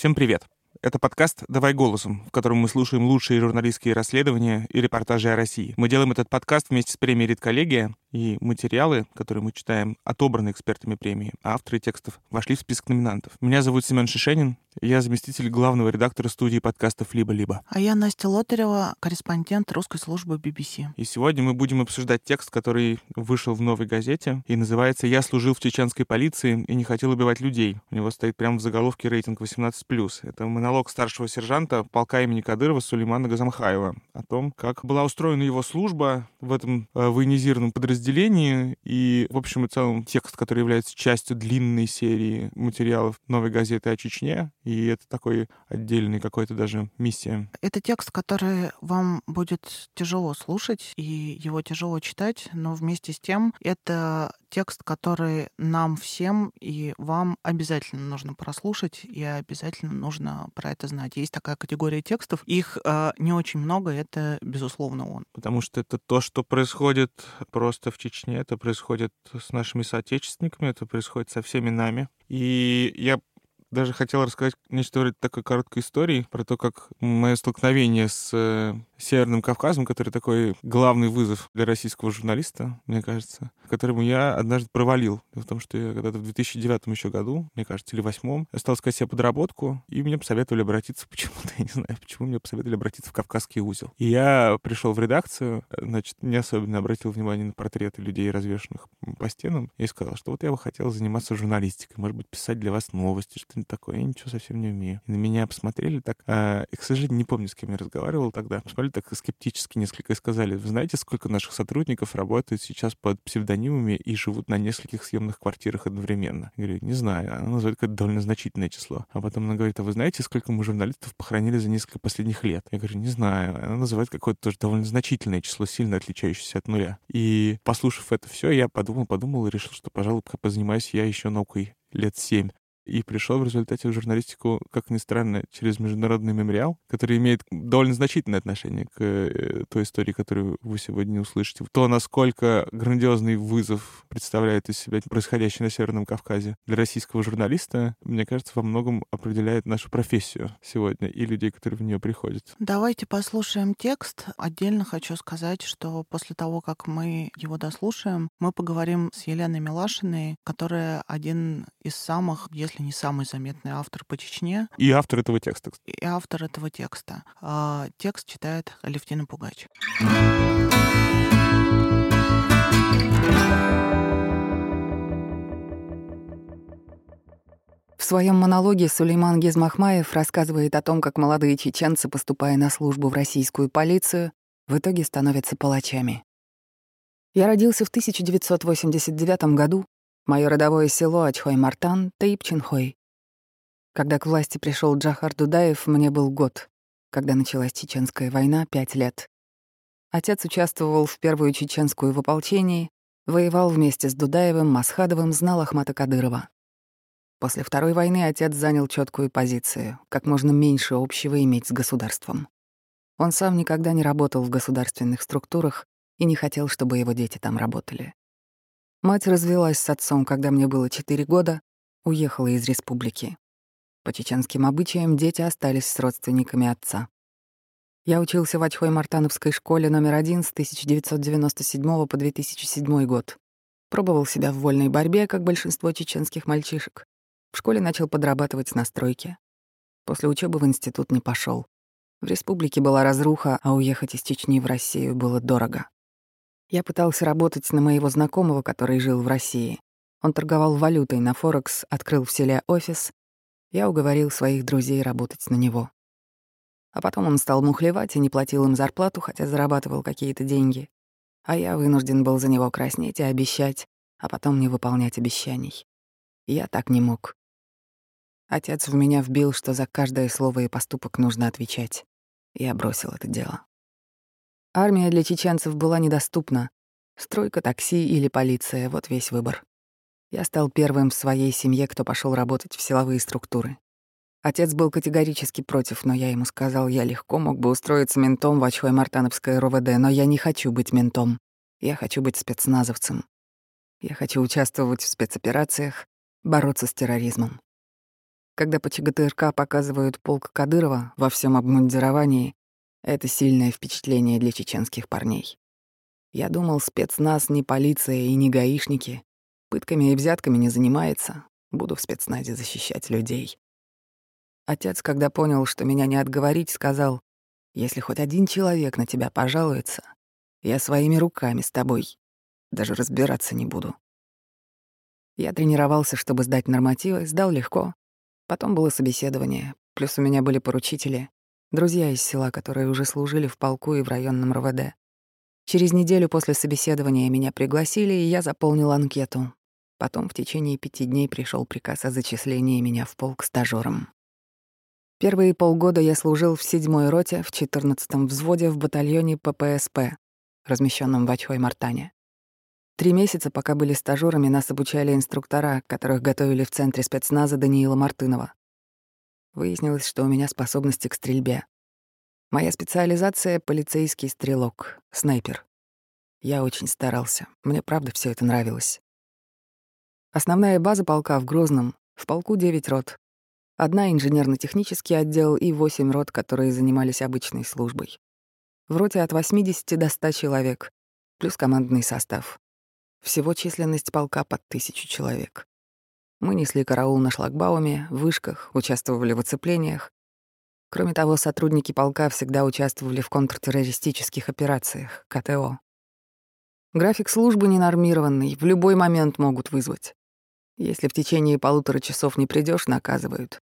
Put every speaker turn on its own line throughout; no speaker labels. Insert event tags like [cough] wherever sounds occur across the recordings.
Всем привет! Это подкаст «Давай голосом», в котором мы слушаем лучшие журналистские расследования и репортажи о России. Мы делаем этот подкаст вместе с премией «Редколлегия», и материалы, которые мы читаем, отобраны экспертами премии, а авторы текстов вошли в список номинантов. Меня зовут Семен Шишенин, я заместитель главного редактора студии подкастов «Либо-либо».
А я Настя Лотарева, корреспондент русской службы BBC.
И сегодня мы будем обсуждать текст, который вышел в новой газете и называется «Я служил в чеченской полиции и не хотел убивать людей». У него стоит прямо в заголовке рейтинг 18+. Это монолог старшего сержанта полка имени Кадырова Сулеймана Газамхаева о том, как была устроена его служба в этом э, военизированном подразделении подразделении, и, в общем и целом, текст, который является частью длинной серии материалов новой газеты о Чечне, и это такой отдельный какой-то даже миссия.
Это текст, который вам будет тяжело слушать, и его тяжело читать, но вместе с тем это текст, который нам всем и вам обязательно нужно прослушать, и обязательно нужно про это знать. Есть такая категория текстов, их э, не очень много, это, безусловно, он.
Потому что это то, что происходит просто в Чечне, это происходит с нашими соотечественниками, это происходит со всеми нами. И я даже хотел рассказать нечто вроде такой короткой истории про то, как мое столкновение с э, Северным Кавказом, который такой главный вызов для российского журналиста, мне кажется, которому я однажды провалил. в том, что я когда-то в 2009 еще году, мне кажется, или восьмом, стал искать себе подработку, и мне посоветовали обратиться почему-то, [laughs] я не знаю, почему мне посоветовали обратиться в Кавказский узел. И я пришел в редакцию, значит, не особенно обратил внимание на портреты людей, развешенных по стенам, и сказал, что вот я бы хотел заниматься журналистикой, может быть, писать для вас новости, что-нибудь такое. Я ничего совсем не умею. И на меня посмотрели так, а, и, к сожалению, не помню, с кем я разговаривал тогда. Посмотрели так скептически несколько и сказали, вы знаете, сколько наших сотрудников работают сейчас под псевдонимами и живут на нескольких съемных квартирах одновременно? Я говорю, не знаю. Она называет какое-то довольно значительное число. А потом она говорит, а вы знаете, сколько мы журналистов похоронили за несколько последних лет? Я говорю, не знаю. Она называет какое-то тоже довольно значительное число, сильно отличающееся от нуля. И послушав это все, я подумал, подумал и решил, что, пожалуй, позанимаюсь я еще наукой лет семь и пришел в результате в журналистику, как ни странно, через международный мемориал, который имеет довольно значительное отношение к э, той истории, которую вы сегодня услышите. То, насколько грандиозный вызов представляет из себя происходящее на Северном Кавказе для российского журналиста, мне кажется, во многом определяет нашу профессию сегодня и людей, которые в нее приходят.
Давайте послушаем текст. Отдельно хочу сказать, что после того, как мы его дослушаем, мы поговорим с Еленой Милашиной, которая один из самых, если не самый заметный автор по Чечне.
И автор этого текста.
И автор этого текста. А, текст читает Алевтина Пугач.
В своем монологе Сулейман Гизмахмаев рассказывает о том, как молодые чеченцы, поступая на службу в российскую полицию, в итоге становятся палачами. Я родился в 1989 году Мое родовое село Ачхой-Мартан, Таипчинхой. Когда к власти пришел Джахар Дудаев, мне был год. Когда началась Чеченская война — пять лет. Отец участвовал в первую чеченскую в ополчении, воевал вместе с Дудаевым, Масхадовым, знал Ахмата Кадырова. После Второй войны отец занял четкую позицию, как можно меньше общего иметь с государством. Он сам никогда не работал в государственных структурах и не хотел, чтобы его дети там работали. Мать развелась с отцом, когда мне было 4 года, уехала из республики. По чеченским обычаям дети остались с родственниками отца. Я учился в Очхой-Мартановской школе номер один с 1997 по 2007 год. Пробовал себя в вольной борьбе, как большинство чеченских мальчишек. В школе начал подрабатывать на стройке. После учебы в институт не пошел. В республике была разруха, а уехать из Чечни в Россию было дорого. Я пытался работать на моего знакомого, который жил в России. Он торговал валютой на Форекс, открыл в селе офис. Я уговорил своих друзей работать на него. А потом он стал мухлевать и не платил им зарплату, хотя зарабатывал какие-то деньги. А я вынужден был за него краснеть и обещать, а потом не выполнять обещаний. Я так не мог. Отец в меня вбил, что за каждое слово и поступок нужно отвечать. Я бросил это дело. Армия для чеченцев была недоступна. Стройка, такси или полиция — вот весь выбор. Я стал первым в своей семье, кто пошел работать в силовые структуры. Отец был категорически против, но я ему сказал, я легко мог бы устроиться ментом в Ачхой-Мартановское РОВД, но я не хочу быть ментом. Я хочу быть спецназовцем. Я хочу участвовать в спецоперациях, бороться с терроризмом. Когда по ЧГТРК показывают полк Кадырова во всем обмундировании, это сильное впечатление для чеченских парней. Я думал, спецназ не полиция и не гаишники. Пытками и взятками не занимается. Буду в спецназе защищать людей. Отец, когда понял, что меня не отговорить, сказал, «Если хоть один человек на тебя пожалуется, я своими руками с тобой даже разбираться не буду». Я тренировался, чтобы сдать нормативы, сдал легко. Потом было собеседование, плюс у меня были поручители, друзья из села, которые уже служили в полку и в районном РВД. Через неделю после собеседования меня пригласили, и я заполнил анкету. Потом в течение пяти дней пришел приказ о зачислении меня в полк стажером. Первые полгода я служил в седьмой роте в 14-м взводе в батальоне ППСП, размещенном в Ачхой-Мартане. Три месяца, пока были стажерами, нас обучали инструктора, которых готовили в центре спецназа Даниила Мартынова. Выяснилось, что у меня способности к стрельбе. Моя специализация — полицейский стрелок, снайпер. Я очень старался. Мне правда все это нравилось. Основная база полка в Грозном. В полку 9 рот, одна инженерно-технический отдел и восемь рот, которые занимались обычной службой. В роте от 80 до 100 человек, плюс командный состав. Всего численность полка под тысячу человек. Мы несли караул на шлагбауме, вышках, участвовали в оцеплениях. Кроме того, сотрудники полка всегда участвовали в контртеррористических операциях, КТО. График службы ненормированный, в любой момент могут вызвать. Если в течение полутора часов не придешь, наказывают.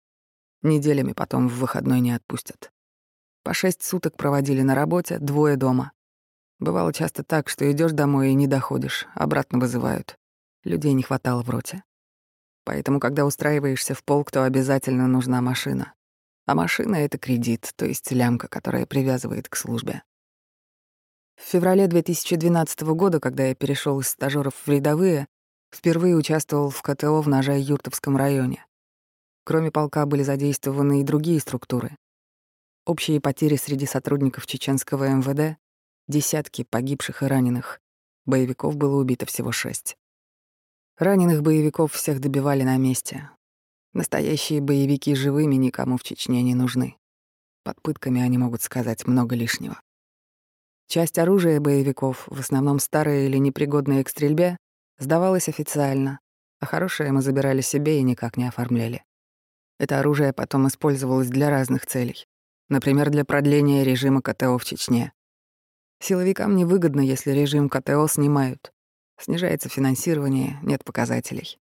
Неделями потом в выходной не отпустят. По шесть суток проводили на работе, двое дома. Бывало часто так, что идешь домой и не доходишь, обратно вызывают. Людей не хватало в роте. Поэтому, когда устраиваешься в полк, то обязательно нужна машина. А машина — это кредит, то есть лямка, которая привязывает к службе. В феврале 2012 года, когда я перешел из стажеров в рядовые, впервые участвовал в КТО в Ножай-Юртовском районе. Кроме полка были задействованы и другие структуры. Общие потери среди сотрудников чеченского МВД — десятки погибших и раненых. Боевиков было убито всего шесть. Раненых боевиков всех добивали на месте. Настоящие боевики живыми никому в Чечне не нужны. Под пытками они могут сказать много лишнего. Часть оружия боевиков, в основном старые или непригодные к стрельбе, сдавалась официально, а хорошее мы забирали себе и никак не оформляли. Это оружие потом использовалось для разных целей. Например, для продления режима КТО в Чечне. Силовикам невыгодно, если режим КТО снимают. Снижается финансирование, нет показателей.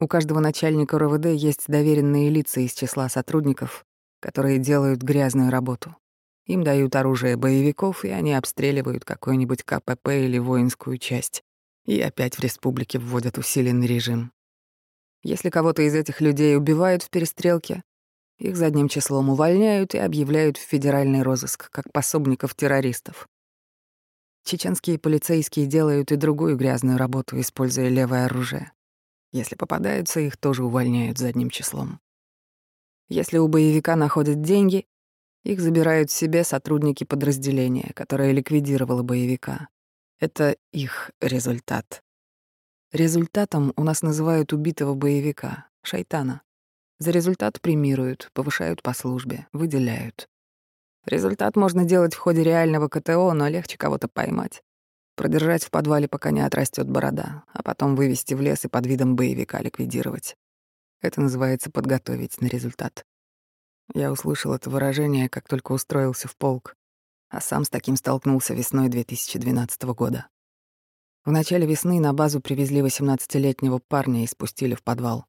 У каждого начальника РОВД есть доверенные лица из числа сотрудников, которые делают грязную работу. Им дают оружие боевиков, и они обстреливают какой-нибудь КПП или воинскую часть. И опять в республике вводят усиленный режим. Если кого-то из этих людей убивают в перестрелке, их задним числом увольняют и объявляют в федеральный розыск, как пособников террористов. Чеченские полицейские делают и другую грязную работу, используя левое оружие. Если попадаются, их тоже увольняют задним числом. Если у боевика находят деньги, их забирают себе сотрудники подразделения, которое ликвидировало боевика. Это их результат. Результатом у нас называют убитого боевика, шайтана. За результат премируют, повышают по службе, выделяют. Результат можно делать в ходе реального КТО, но легче кого-то поймать. Продержать в подвале, пока не отрастет борода, а потом вывести в лес и под видом боевика ликвидировать. Это называется подготовить на результат. Я услышал это выражение, как только устроился в полк, а сам с таким столкнулся весной 2012 года. В начале весны на базу привезли 18-летнего парня и спустили в подвал.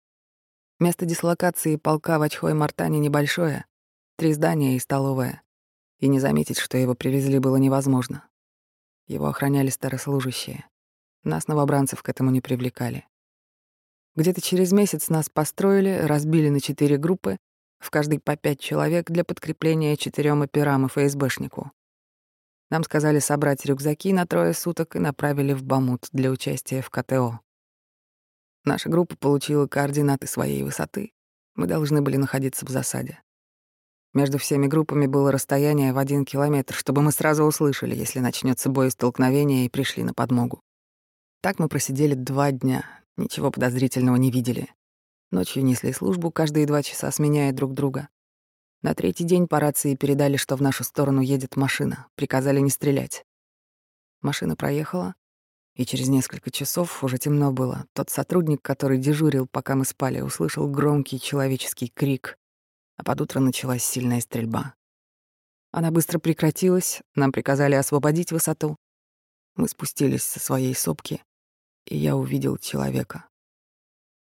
Место дислокации полка в Ачхой-Мартане небольшое, три здания и столовая. И не заметить, что его привезли, было невозможно. Его охраняли старослужащие. Нас, новобранцев, к этому не привлекали. Где-то через месяц нас построили, разбили на четыре группы, в каждой по пять человек для подкрепления четырем операм и ФСБшнику. Нам сказали собрать рюкзаки на трое суток и направили в Бамут для участия в КТО. Наша группа получила координаты своей высоты, Мы должны были находиться в засаде. Между всеми группами было расстояние в один километр, чтобы мы сразу услышали, если начнется бой столкновения и пришли на подмогу. Так мы просидели два дня, ничего подозрительного не видели. Ночью несли службу, каждые два часа сменяя друг друга. На третий день по рации передали, что в нашу сторону едет машина, приказали не стрелять. Машина проехала, и через несколько часов, уже темно было, тот сотрудник, который дежурил, пока мы спали, услышал громкий человеческий крик а под утро началась сильная стрельба. Она быстро прекратилась, нам приказали освободить высоту. Мы спустились со своей сопки, и я увидел человека.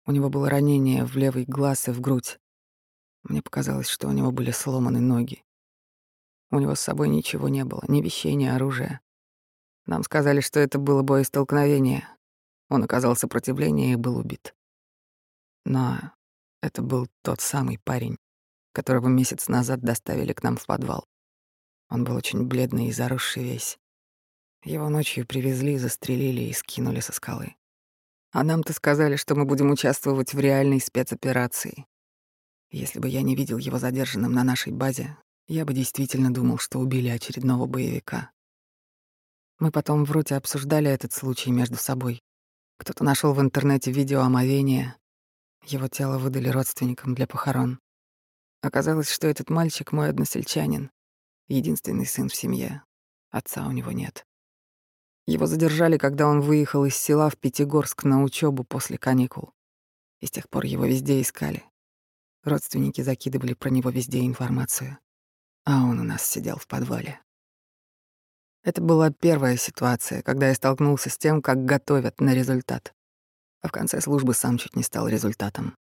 У него было ранение в левый глаз и в грудь. Мне показалось, что у него были сломаны ноги. У него с собой ничего не было, ни вещей, ни оружия. Нам сказали, что это было боестолкновение. Он оказал сопротивление и был убит. Но это был тот самый парень, которого месяц назад доставили к нам в подвал. Он был очень бледный и заросший весь. Его ночью привезли, застрелили и скинули со скалы. А нам-то сказали, что мы будем участвовать в реальной спецоперации. Если бы я не видел его задержанным на нашей базе, я бы действительно думал, что убили очередного боевика. Мы потом в роте обсуждали этот случай между собой. Кто-то нашел в интернете видео омовения. Его тело выдали родственникам для похорон. Оказалось, что этот мальчик мой односельчанин, единственный сын в семье. Отца у него нет. Его задержали, когда он выехал из села в Пятигорск на учебу после каникул. И с тех пор его везде искали. Родственники закидывали про него везде информацию. А он у нас сидел в подвале. Это была первая ситуация, когда я столкнулся с тем, как готовят на результат. А в конце службы сам чуть не стал результатом.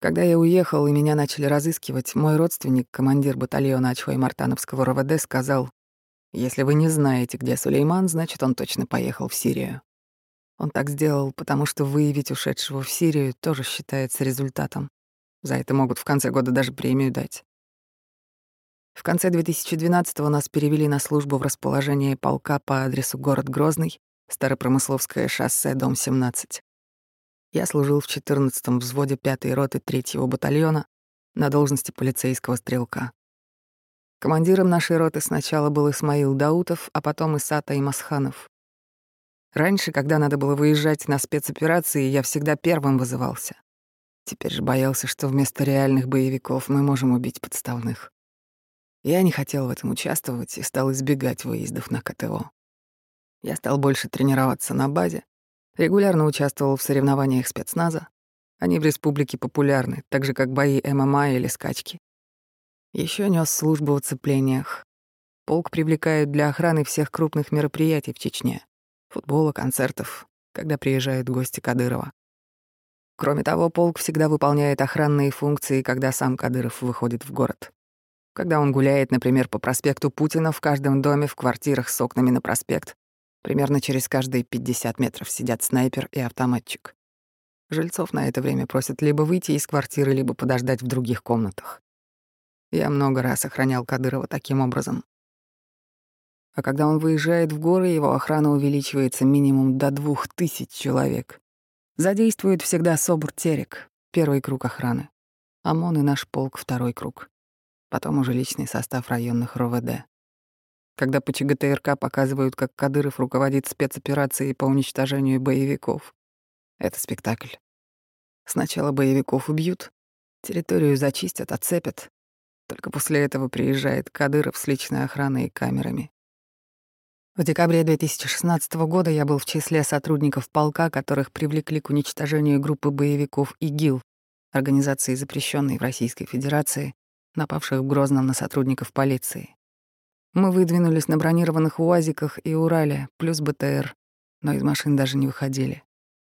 Когда я уехал и меня начали разыскивать, мой родственник, командир батальона Ачхой-Мартановского РВД, сказал, «Если вы не знаете, где Сулейман, значит, он точно поехал в Сирию». Он так сделал, потому что выявить ушедшего в Сирию тоже считается результатом. За это могут в конце года даже премию дать. В конце 2012-го нас перевели на службу в расположение полка по адресу город Грозный, Старопромысловское шоссе, дом 17. Я служил в 14-м взводе 5-й роты 3-го батальона на должности полицейского стрелка. Командиром нашей роты сначала был Исмаил Даутов, а потом Исата Имасханов. Раньше, когда надо было выезжать на спецоперации, я всегда первым вызывался. Теперь же боялся, что вместо реальных боевиков мы можем убить подставных. Я не хотел в этом участвовать и стал избегать выездов на КТО. Я стал больше тренироваться на базе, Регулярно участвовал в соревнованиях спецназа. Они в республике популярны, так же как бои ММА или скачки. Еще нес службу в оцеплениях. Полк привлекают для охраны всех крупных мероприятий в Чечне. Футбола, концертов, когда приезжают гости Кадырова. Кроме того, полк всегда выполняет охранные функции, когда сам Кадыров выходит в город. Когда он гуляет, например, по проспекту Путина, в каждом доме, в квартирах с окнами на проспект, Примерно через каждые 50 метров сидят снайпер и автоматчик. Жильцов на это время просят либо выйти из квартиры, либо подождать в других комнатах. Я много раз охранял Кадырова таким образом. А когда он выезжает в горы, его охрана увеличивается минимум до двух тысяч человек. Задействует всегда СОБР Терек, первый круг охраны. ОМОН и наш полк — второй круг. Потом уже личный состав районных РОВД когда по ЧГТРК показывают, как Кадыров руководит спецоперацией по уничтожению боевиков. Это спектакль. Сначала боевиков убьют, территорию зачистят, отцепят. Только после этого приезжает Кадыров с личной охраной и камерами. В декабре 2016 года я был в числе сотрудников полка, которых привлекли к уничтожению группы боевиков ИГИЛ, организации, запрещенной в Российской Федерации, напавших в Грозном на сотрудников полиции. Мы выдвинулись на бронированных УАЗиках и Урале, плюс БТР, но из машин даже не выходили,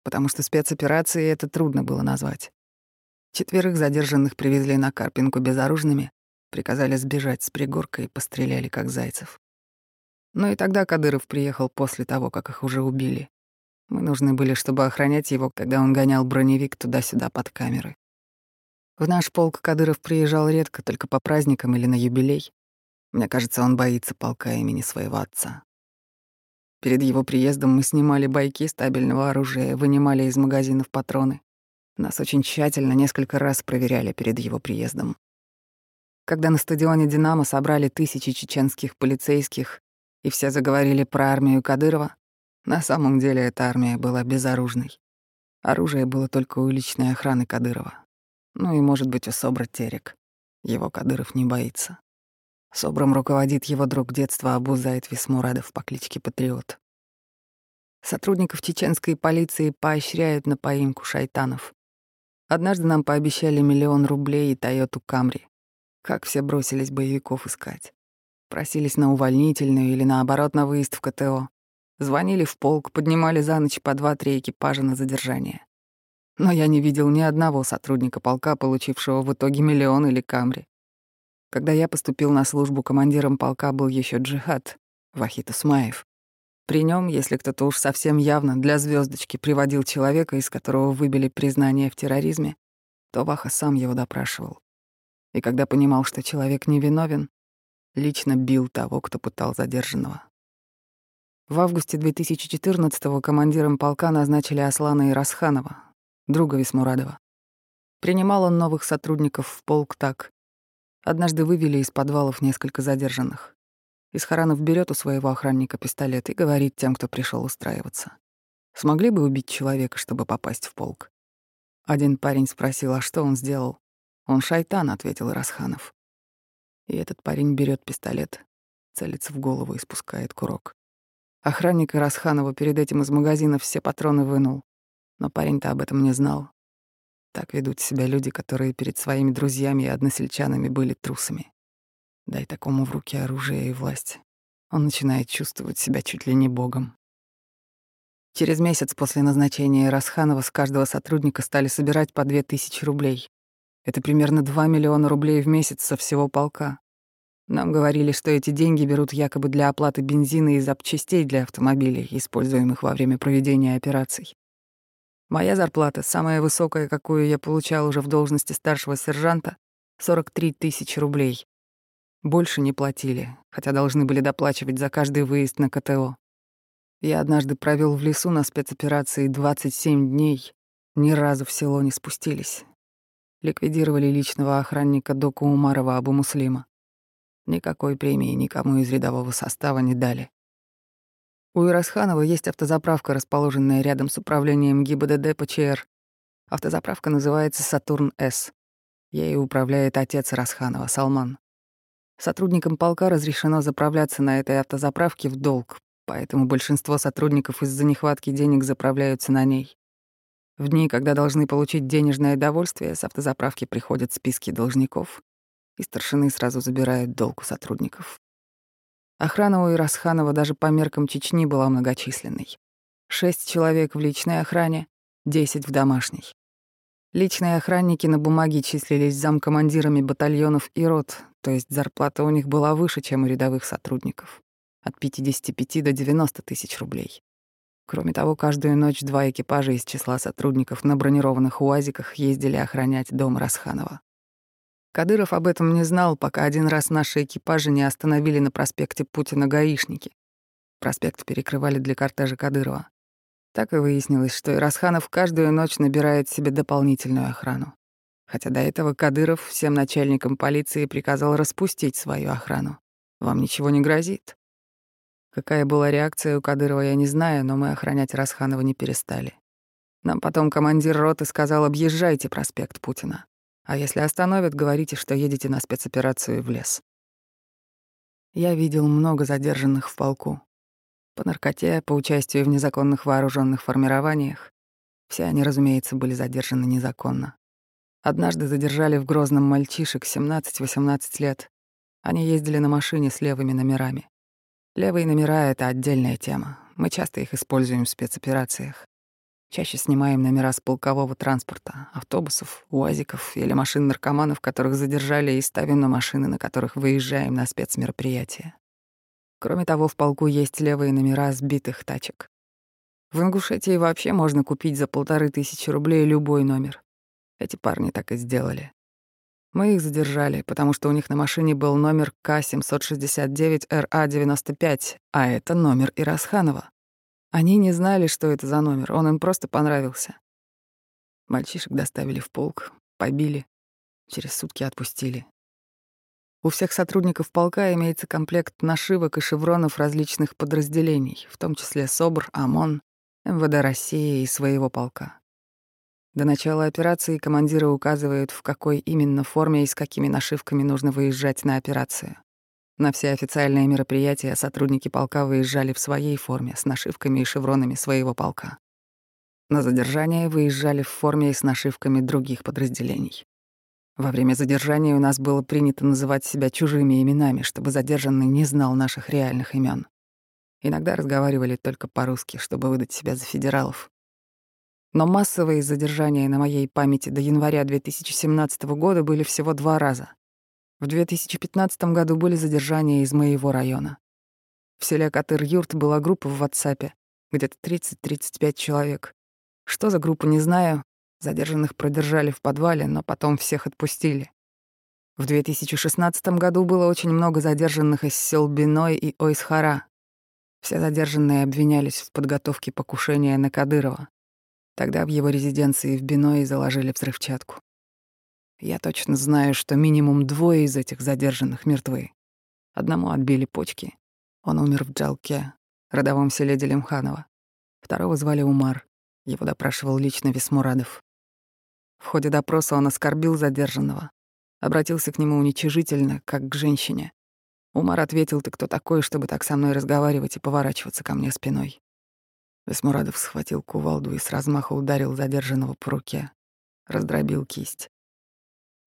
потому что спецоперацией это трудно было назвать. Четверых задержанных привезли на Карпинку безоружными, приказали сбежать с пригорка и постреляли, как зайцев. Но и тогда Кадыров приехал после того, как их уже убили. Мы нужны были, чтобы охранять его, когда он гонял броневик туда-сюда под камеры. В наш полк Кадыров приезжал редко, только по праздникам или на юбилей. Мне кажется, он боится полка имени своего отца. Перед его приездом мы снимали байки стабильного оружия, вынимали из магазинов патроны. Нас очень тщательно несколько раз проверяли перед его приездом. Когда на стадионе «Динамо» собрали тысячи чеченских полицейских, и все заговорили про армию Кадырова, на самом деле эта армия была безоружной. Оружие было только у личной охраны Кадырова. Ну и, может быть, у Собра Терек. Его Кадыров не боится. Собром руководит его друг детства Абу Заид Висмурадов по кличке Патриот. Сотрудников чеченской полиции поощряют на поимку шайтанов. Однажды нам пообещали миллион рублей и Тойоту Камри. Как все бросились боевиков искать. Просились на увольнительную или, наоборот, на выезд в КТО. Звонили в полк, поднимали за ночь по два-три экипажа на задержание. Но я не видел ни одного сотрудника полка, получившего в итоге миллион или камри. Когда я поступил на службу, командиром полка был еще джихад, Вахит Усмаев. При нем, если кто-то уж совсем явно для звездочки приводил человека, из которого выбили признание в терроризме, то Ваха сам его допрашивал. И когда понимал, что человек невиновен, лично бил того, кто пытал задержанного. В августе 2014-го командиром полка назначили Аслана Ирасханова, друга Висмурадова. Принимал он новых сотрудников в полк так. Однажды вывели из подвалов несколько задержанных. Исхаранов берет у своего охранника пистолет и говорит тем, кто пришел устраиваться. Смогли бы убить человека, чтобы попасть в полк? Один парень спросил, а что он сделал? Он шайтан, ответил Ирасханов. И этот парень берет пистолет, целится в голову и спускает курок. Охранник Расханова перед этим из магазина все патроны вынул. Но парень-то об этом не знал. Так ведут себя люди, которые перед своими друзьями и односельчанами были трусами. Дай такому в руки оружие и власть. Он начинает чувствовать себя чуть ли не богом. Через месяц после назначения Расханова с каждого сотрудника стали собирать по две тысячи рублей. Это примерно 2 миллиона рублей в месяц со всего полка. Нам говорили, что эти деньги берут якобы для оплаты бензина и запчастей для автомобилей, используемых во время проведения операций. Моя зарплата, самая высокая, какую я получал уже в должности старшего сержанта, 43 тысячи рублей. Больше не платили, хотя должны были доплачивать за каждый выезд на КТО. Я однажды провел в лесу на спецоперации 27 дней, ни разу в село не спустились. Ликвидировали личного охранника Доку Умарова Абу Муслима. Никакой премии никому из рядового состава не дали. У Ирасханова есть автозаправка, расположенная рядом с управлением ГИБДД ПЧР. Автозаправка называется «Сатурн-С». Ею управляет отец Расханова, Салман. Сотрудникам полка разрешено заправляться на этой автозаправке в долг, поэтому большинство сотрудников из-за нехватки денег заправляются на ней. В дни, когда должны получить денежное довольствие, с автозаправки приходят списки должников, и старшины сразу забирают долг у сотрудников. Охрана у Ирасханова даже по меркам Чечни была многочисленной. Шесть человек в личной охране, десять в домашней. Личные охранники на бумаге числились замкомандирами батальонов и рот, то есть зарплата у них была выше, чем у рядовых сотрудников. От 55 до 90 тысяч рублей. Кроме того, каждую ночь два экипажа из числа сотрудников на бронированных УАЗиках ездили охранять дом Расханова. Кадыров об этом не знал, пока один раз наши экипажи не остановили на проспекте Путина гаишники. Проспект перекрывали для кортежа Кадырова. Так и выяснилось, что Ирасханов каждую ночь набирает себе дополнительную охрану. Хотя до этого Кадыров всем начальникам полиции приказал распустить свою охрану. Вам ничего не грозит. Какая была реакция у Кадырова, я не знаю, но мы охранять Расханова не перестали. Нам потом командир роты сказал, объезжайте проспект Путина. А если остановят, говорите, что едете на спецоперацию в лес. Я видел много задержанных в полку. По наркоте, по участию в незаконных вооруженных формированиях. Все они, разумеется, были задержаны незаконно. Однажды задержали в Грозном мальчишек 17-18 лет. Они ездили на машине с левыми номерами. Левые номера — это отдельная тема. Мы часто их используем в спецоперациях. Чаще снимаем номера с полкового транспорта, автобусов, уазиков или машин наркоманов, которых задержали, и ставим на машины, на которых выезжаем на спецмероприятия. Кроме того, в полку есть левые номера сбитых тачек. В Ингушетии вообще можно купить за полторы тысячи рублей любой номер. Эти парни так и сделали. Мы их задержали, потому что у них на машине был номер К-769-РА-95, а это номер Ирасханова. Они не знали, что это за номер, он им просто понравился. Мальчишек доставили в полк, побили, через сутки отпустили. У всех сотрудников полка имеется комплект нашивок и шевронов различных подразделений, в том числе СОБР, ОМОН, МВД России и своего полка. До начала операции командиры указывают, в какой именно форме и с какими нашивками нужно выезжать на операцию. На все официальные мероприятия сотрудники полка выезжали в своей форме, с нашивками и шевронами своего полка. На задержание выезжали в форме и с нашивками других подразделений. Во время задержания у нас было принято называть себя чужими именами, чтобы задержанный не знал наших реальных имен. Иногда разговаривали только по-русски, чтобы выдать себя за федералов. Но массовые задержания на моей памяти до января 2017 года были всего два раза. В 2015 году были задержания из моего района. В селе Катыр-Юрт была группа в WhatsApp, где-то 30-35 человек. Что за группу, не знаю. Задержанных продержали в подвале, но потом всех отпустили. В 2016 году было очень много задержанных из сел Биной и Ойсхара. Все задержанные обвинялись в подготовке покушения на Кадырова. Тогда в его резиденции в Биной заложили взрывчатку. Я точно знаю, что минимум двое из этих задержанных мертвы. Одному отбили почки. Он умер в Джалке, родовом селе Делимханова. Второго звали Умар. Его допрашивал лично Весмурадов. В ходе допроса он оскорбил задержанного. Обратился к нему уничижительно, как к женщине. Умар ответил, ты кто такой, чтобы так со мной разговаривать и поворачиваться ко мне спиной. Весмурадов схватил кувалду и с размаха ударил задержанного по руке. Раздробил кисть.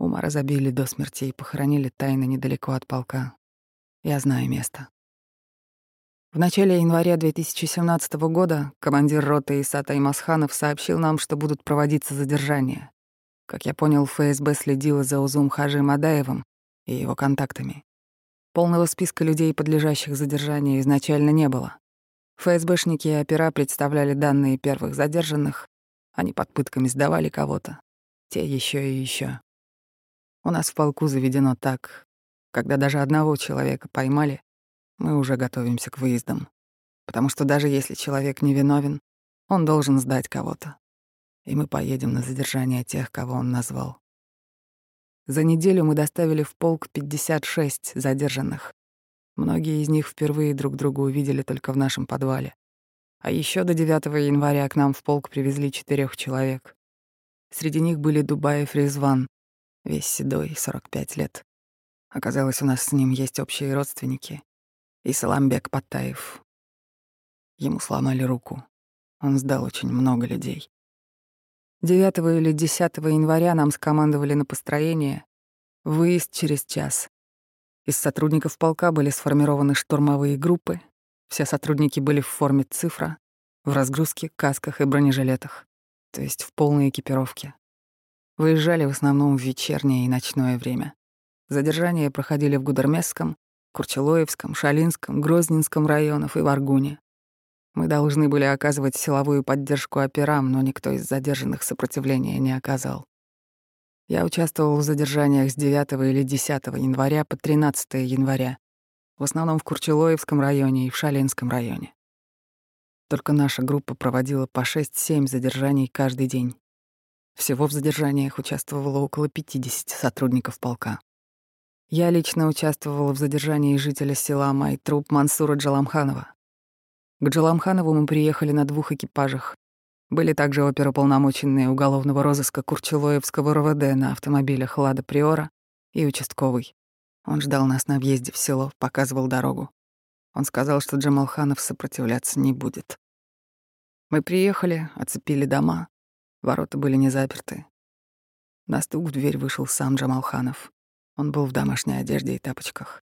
Умара забили до смерти и похоронили тайно недалеко от полка. Я знаю место. В начале января 2017 года командир роты Исатай Масханов сообщил нам, что будут проводиться задержания. Как я понял, ФСБ следила за Узум Хажи Мадаевым и его контактами. Полного списка людей, подлежащих задержанию, изначально не было. ФСБшники и опера представляли данные первых задержанных, они под пытками сдавали кого-то, те еще и еще. У нас в полку заведено так, когда даже одного человека поймали, мы уже готовимся к выездам. Потому что даже если человек невиновен, он должен сдать кого-то. И мы поедем на задержание тех, кого он назвал. За неделю мы доставили в полк 56 задержанных. Многие из них впервые друг друга увидели только в нашем подвале. А еще до 9 января к нам в полк привезли четырех человек. Среди них были Дубаев Резван, весь седой, 45 лет. Оказалось, у нас с ним есть общие родственники. И Саламбек Паттаев. Ему сломали руку. Он сдал очень много людей. 9 или 10 января нам скомандовали на построение. Выезд через час. Из сотрудников полка были сформированы штурмовые группы. Все сотрудники были в форме цифра, в разгрузке, касках и бронежилетах, то есть в полной экипировке. Выезжали в основном в вечернее и ночное время. Задержания проходили в Гудермесском, Курчелоевском, Шалинском, Грозненском районах и в Аргуне. Мы должны были оказывать силовую поддержку операм, но никто из задержанных сопротивления не оказал. Я участвовал в задержаниях с 9 или 10 января по 13 января, в основном в Курчелоевском районе и в Шалинском районе. Только наша группа проводила по 6-7 задержаний каждый день. Всего в задержаниях участвовало около 50 сотрудников полка. Я лично участвовала в задержании жителя села Майтруп Мансура Джаламханова. К Джаламханову мы приехали на двух экипажах. Были также оперуполномоченные уголовного розыска Курчелоевского РВД на автомобилях «Лада Приора» и участковый. Он ждал нас на въезде в село, показывал дорогу. Он сказал, что Джамалханов сопротивляться не будет. Мы приехали, оцепили дома, Ворота были не заперты. На стук в дверь вышел сам Джамалханов. Он был в домашней одежде и тапочках.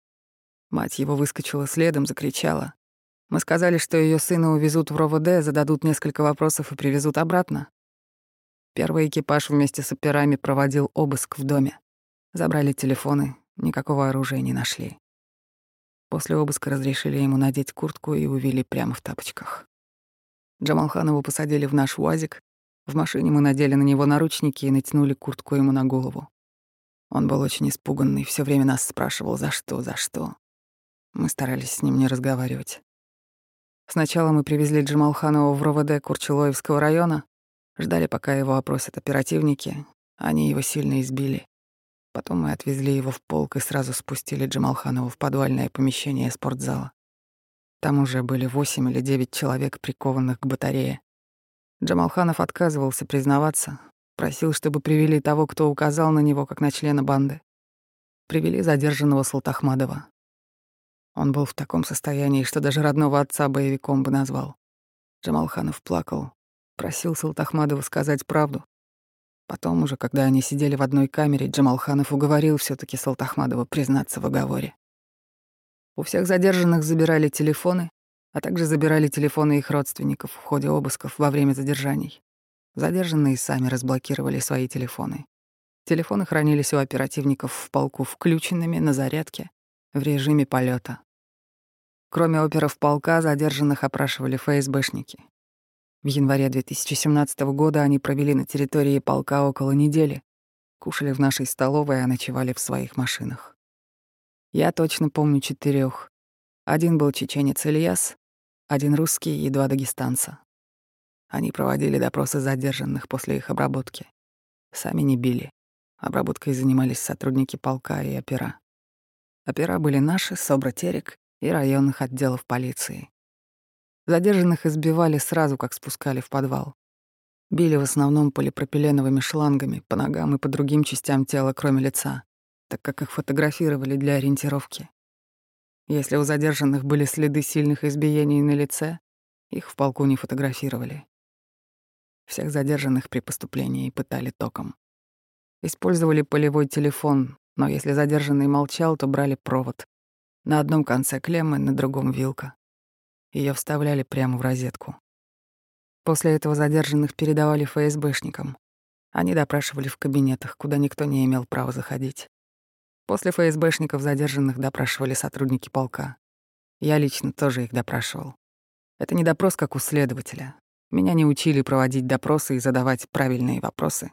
Мать его выскочила следом, закричала. Мы сказали, что ее сына увезут в РОВД, зададут несколько вопросов и привезут обратно. Первый экипаж вместе с операми проводил обыск в доме. Забрали телефоны, никакого оружия не нашли. После обыска разрешили ему надеть куртку и увели прямо в тапочках. Джамалханову посадили в наш УАЗик, в машине мы надели на него наручники и натянули куртку ему на голову. Он был очень испуганный, все время нас спрашивал, за что, за что. Мы старались с ним не разговаривать. Сначала мы привезли Джамалханова в РОВД Курчелоевского района, Ждали, пока его опросят оперативники. Они его сильно избили. Потом мы отвезли его в полк и сразу спустили Джамалханова в подвальное помещение спортзала. Там уже были восемь или девять человек, прикованных к батарее. Джамалханов отказывался признаваться, просил, чтобы привели того, кто указал на него, как на члена банды. Привели задержанного Салтахмадова. Он был в таком состоянии, что даже родного отца боевиком бы назвал. Джамалханов плакал, просил Салтахмадова сказать правду. Потом уже, когда они сидели в одной камере, Джамалханов уговорил все таки Салтахмадова признаться в оговоре. У всех задержанных забирали телефоны, а также забирали телефоны их родственников в ходе обысков во время задержаний. Задержанные сами разблокировали свои телефоны. Телефоны хранились у оперативников в полку включенными на зарядке в режиме полета. Кроме оперов полка, задержанных опрашивали ФСБшники. В январе 2017 года они провели на территории полка около недели, кушали в нашей столовой, а ночевали в своих машинах. Я точно помню четырех. Один был чеченец Ильяс, один русский и два дагестанца. Они проводили допросы задержанных после их обработки. Сами не били. Обработкой занимались сотрудники полка и опера. Опера были наши, Собра Терек и районных отделов полиции. Задержанных избивали сразу, как спускали в подвал. Били в основном полипропиленовыми шлангами по ногам и по другим частям тела, кроме лица так как их фотографировали для ориентировки. Если у задержанных были следы сильных избиений на лице, их в полку не фотографировали. Всех задержанных при поступлении пытали током. Использовали полевой телефон, но если задержанный молчал, то брали провод. На одном конце клеммы, на другом — вилка. Ее вставляли прямо в розетку. После этого задержанных передавали ФСБшникам. Они допрашивали в кабинетах, куда никто не имел права заходить. После ФСБшников задержанных допрашивали сотрудники полка. Я лично тоже их допрашивал. Это не допрос, как у следователя. Меня не учили проводить допросы и задавать правильные вопросы.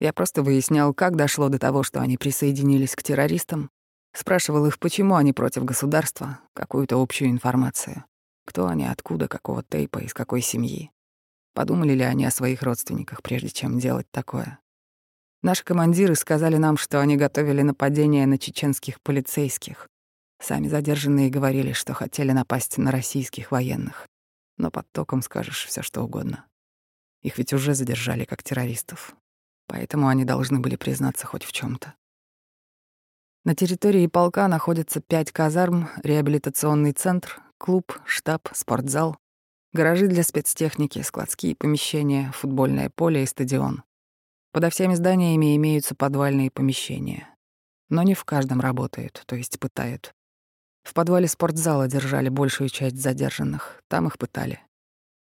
Я просто выяснял, как дошло до того, что они присоединились к террористам, спрашивал их, почему они против государства, какую-то общую информацию. Кто они, откуда, какого тейпа, из какой семьи. Подумали ли они о своих родственниках, прежде чем делать такое. Наши командиры сказали нам, что они готовили нападение на чеченских полицейских. Сами задержанные говорили, что хотели напасть на российских военных. Но под током скажешь все что угодно. Их ведь уже задержали как террористов. Поэтому они должны были признаться хоть в чем то На территории полка находятся пять казарм, реабилитационный центр, клуб, штаб, спортзал, гаражи для спецтехники, складские помещения, футбольное поле и стадион. Подо всеми зданиями имеются подвальные помещения. Но не в каждом работают, то есть пытают. В подвале спортзала держали большую часть задержанных, там их пытали.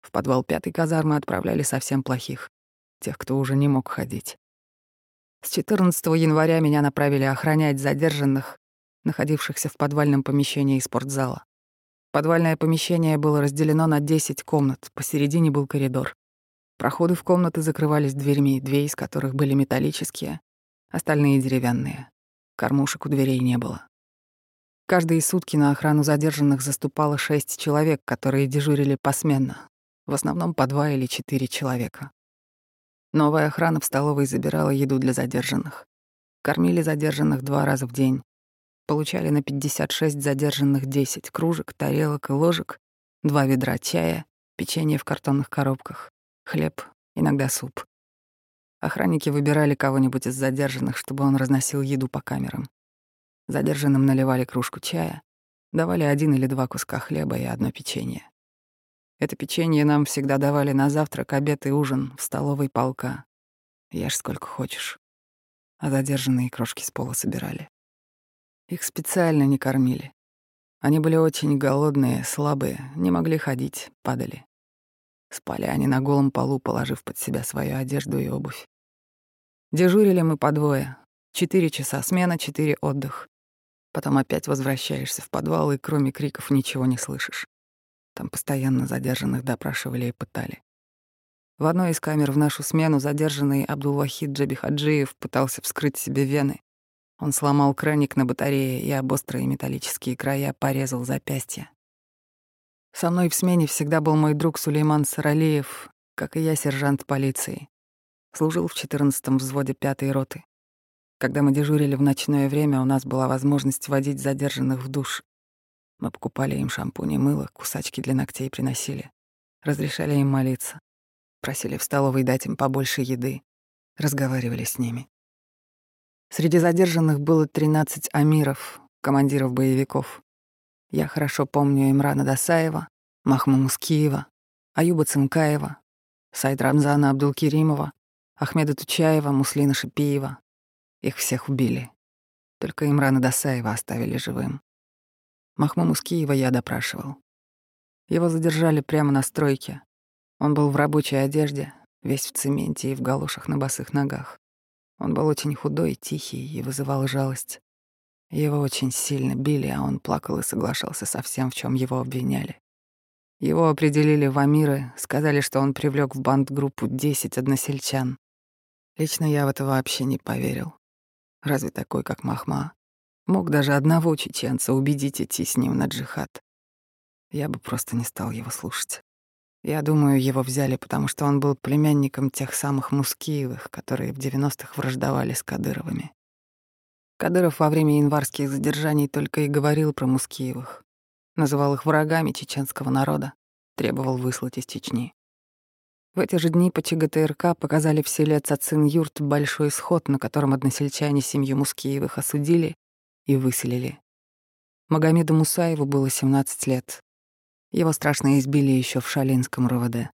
В подвал пятой казармы отправляли совсем плохих, тех, кто уже не мог ходить. С 14 января меня направили охранять задержанных, находившихся в подвальном помещении спортзала. Подвальное помещение было разделено на 10 комнат, посередине был коридор. Проходы в комнаты закрывались дверьми, две из которых были металлические, остальные — деревянные. Кормушек у дверей не было. Каждые сутки на охрану задержанных заступало шесть человек, которые дежурили посменно, в основном по два или четыре человека. Новая охрана в столовой забирала еду для задержанных. Кормили задержанных два раза в день. Получали на 56 задержанных 10 кружек, тарелок и ложек, два ведра чая, печенье в картонных коробках хлеб, иногда суп. Охранники выбирали кого-нибудь из задержанных, чтобы он разносил еду по камерам. Задержанным наливали кружку чая, давали один или два куска хлеба и одно печенье. Это печенье нам всегда давали на завтрак, обед и ужин в столовой полка. Ешь сколько хочешь. А задержанные крошки с пола собирали. Их специально не кормили. Они были очень голодные, слабые, не могли ходить, падали. Спали они на голом полу, положив под себя свою одежду и обувь. Дежурили мы по двое. Четыре часа смена, четыре отдых. Потом опять возвращаешься в подвал, и кроме криков ничего не слышишь. Там постоянно задержанных допрашивали и пытали. В одной из камер в нашу смену задержанный Абдулвахид Джабихаджиев пытался вскрыть себе вены. Он сломал краник на батарее и об острые металлические края порезал запястье. Со мной в смене всегда был мой друг Сулейман Саралеев, Как и я, сержант полиции. Служил в 14-м взводе 5-й роты. Когда мы дежурили в ночное время, у нас была возможность водить задержанных в душ. Мы покупали им шампунь и мыло, кусачки для ногтей приносили. Разрешали им молиться. Просили в столовой дать им побольше еды. Разговаривали с ними. Среди задержанных было 13 амиров, командиров боевиков. Я хорошо помню Имрана Досаева, Махму Мускиева, Аюба Цинкаева, Сайд Рамзана Абдулкеримова, Ахмеда Тучаева, Муслина Шипиева. Их всех убили. Только Имрана Досаева оставили живым. Махму Мускиева я допрашивал. Его задержали прямо на стройке. Он был в рабочей одежде, весь в цементе и в галошах на босых ногах. Он был очень худой, тихий и вызывал жалость. Его очень сильно били, а он плакал и соглашался со всем, в чем его обвиняли. Его определили в Амиры, сказали, что он привлек в банд-группу 10 односельчан. Лично я в это вообще не поверил. Разве такой, как Махма, мог даже одного чеченца убедить идти с ним на джихад? Я бы просто не стал его слушать. Я думаю, его взяли, потому что он был племянником тех самых Мускиевых, которые в 90-х враждовали с Кадыровыми. Кадыров во время январских задержаний только и говорил про Мускиевых. Называл их врагами чеченского народа, требовал выслать из Чечни. В эти же дни по ЧГТРК показали в селе Цацин-Юрт большой сход, на котором односельчане семью Мускиевых осудили и выселили. Магомеду Мусаеву было 17 лет. Его страшно избили еще в Шалинском РВД.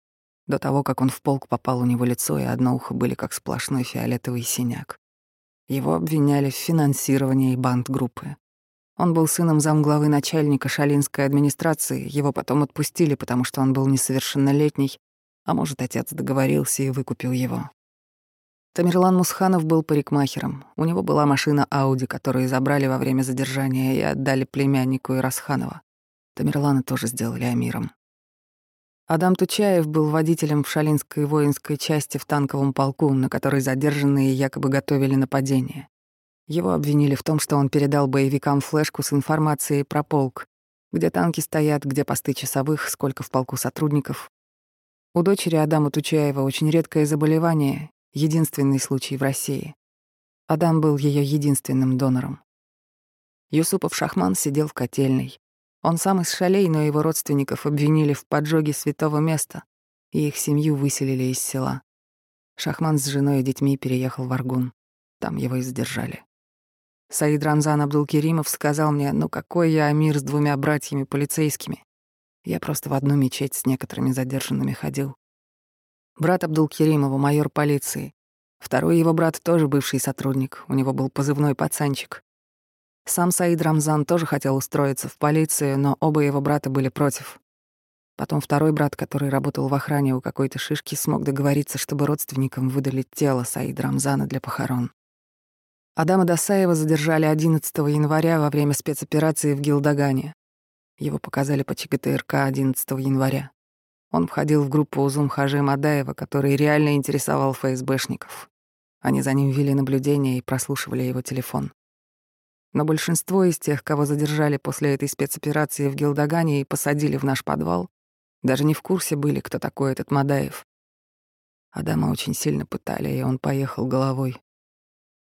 До того, как он в полк попал, у него лицо и одно ухо были как сплошной фиолетовый синяк. Его обвиняли в финансировании банд-группы. Он был сыном замглавы начальника шалинской администрации, его потом отпустили, потому что он был несовершеннолетний, а может, отец договорился и выкупил его. Тамерлан Мусханов был парикмахером. У него была машина Ауди, которую забрали во время задержания и отдали племяннику Ирасханова. Тамерлана тоже сделали Амиром. Адам Тучаев был водителем в Шалинской воинской части в танковом полку, на которой задержанные якобы готовили нападение. Его обвинили в том, что он передал боевикам флешку с информацией про полк, где танки стоят, где посты часовых, сколько в полку сотрудников. У дочери Адама Тучаева очень редкое заболевание, единственный случай в России. Адам был ее единственным донором. Юсупов Шахман сидел в котельной. Он сам из шалей, но его родственников обвинили в поджоге святого места, и их семью выселили из села. Шахман с женой и детьми переехал в Аргун. Там его и задержали. Саид Рамзан Абдулкеримов сказал мне, ну какой я Амир с двумя братьями полицейскими. Я просто в одну мечеть с некоторыми задержанными ходил. Брат Абдулкеримова, майор полиции. Второй его брат тоже бывший сотрудник, у него был позывной пацанчик. Сам Саид Рамзан тоже хотел устроиться в полицию, но оба его брата были против. Потом второй брат, который работал в охране у какой-то шишки, смог договориться, чтобы родственникам выдали тело Саида Рамзана для похорон. Адама Досаева задержали 11 января во время спецоперации в Гилдагане. Его показали по ЧГТРК 11 января. Он входил в группу Узум Хажи Мадаева, который реально интересовал ФСБшников. Они за ним вели наблюдение и прослушивали его телефон. Но большинство из тех, кого задержали после этой спецоперации в Гилдагане и посадили в наш подвал, даже не в курсе были, кто такой этот Мадаев. Адама очень сильно пытали, и он поехал головой.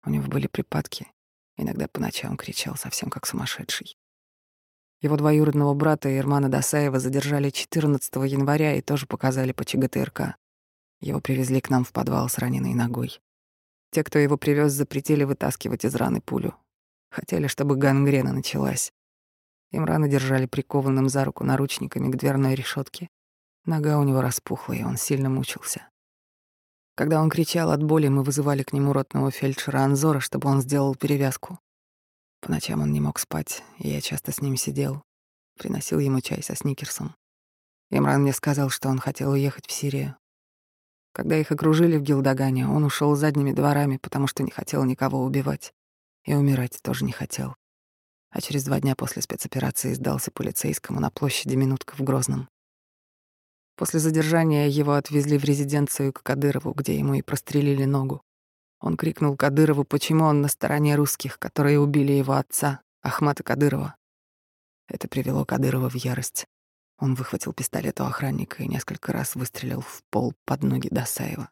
У него были припадки. Иногда по ночам кричал совсем как сумасшедший. Его двоюродного брата Ирмана Досаева задержали 14 января и тоже показали по ЧГТРК. Его привезли к нам в подвал с раненой ногой. Те, кто его привез, запретили вытаскивать из раны пулю. Хотели, чтобы гангрена началась. Имрана держали прикованным за руку наручниками к дверной решетке. Нога у него распухла, и он сильно мучился. Когда он кричал от боли, мы вызывали к нему ротного фельдшера Анзора, чтобы он сделал перевязку. По ночам он не мог спать, и я часто с ним сидел. Приносил ему чай со сникерсом. Имран мне сказал, что он хотел уехать в Сирию. Когда их окружили в Гилдагане, он ушел задними дворами, потому что не хотел никого убивать. И умирать тоже не хотел. А через два дня после спецоперации сдался полицейскому на площади Минутка в Грозном. После задержания его отвезли в резиденцию к Кадырову, где ему и прострелили ногу. Он крикнул Кадырову, почему он на стороне русских, которые убили его отца, Ахмата Кадырова. Это привело Кадырова в ярость. Он выхватил пистолет у охранника и несколько раз выстрелил в пол под ноги Досаева.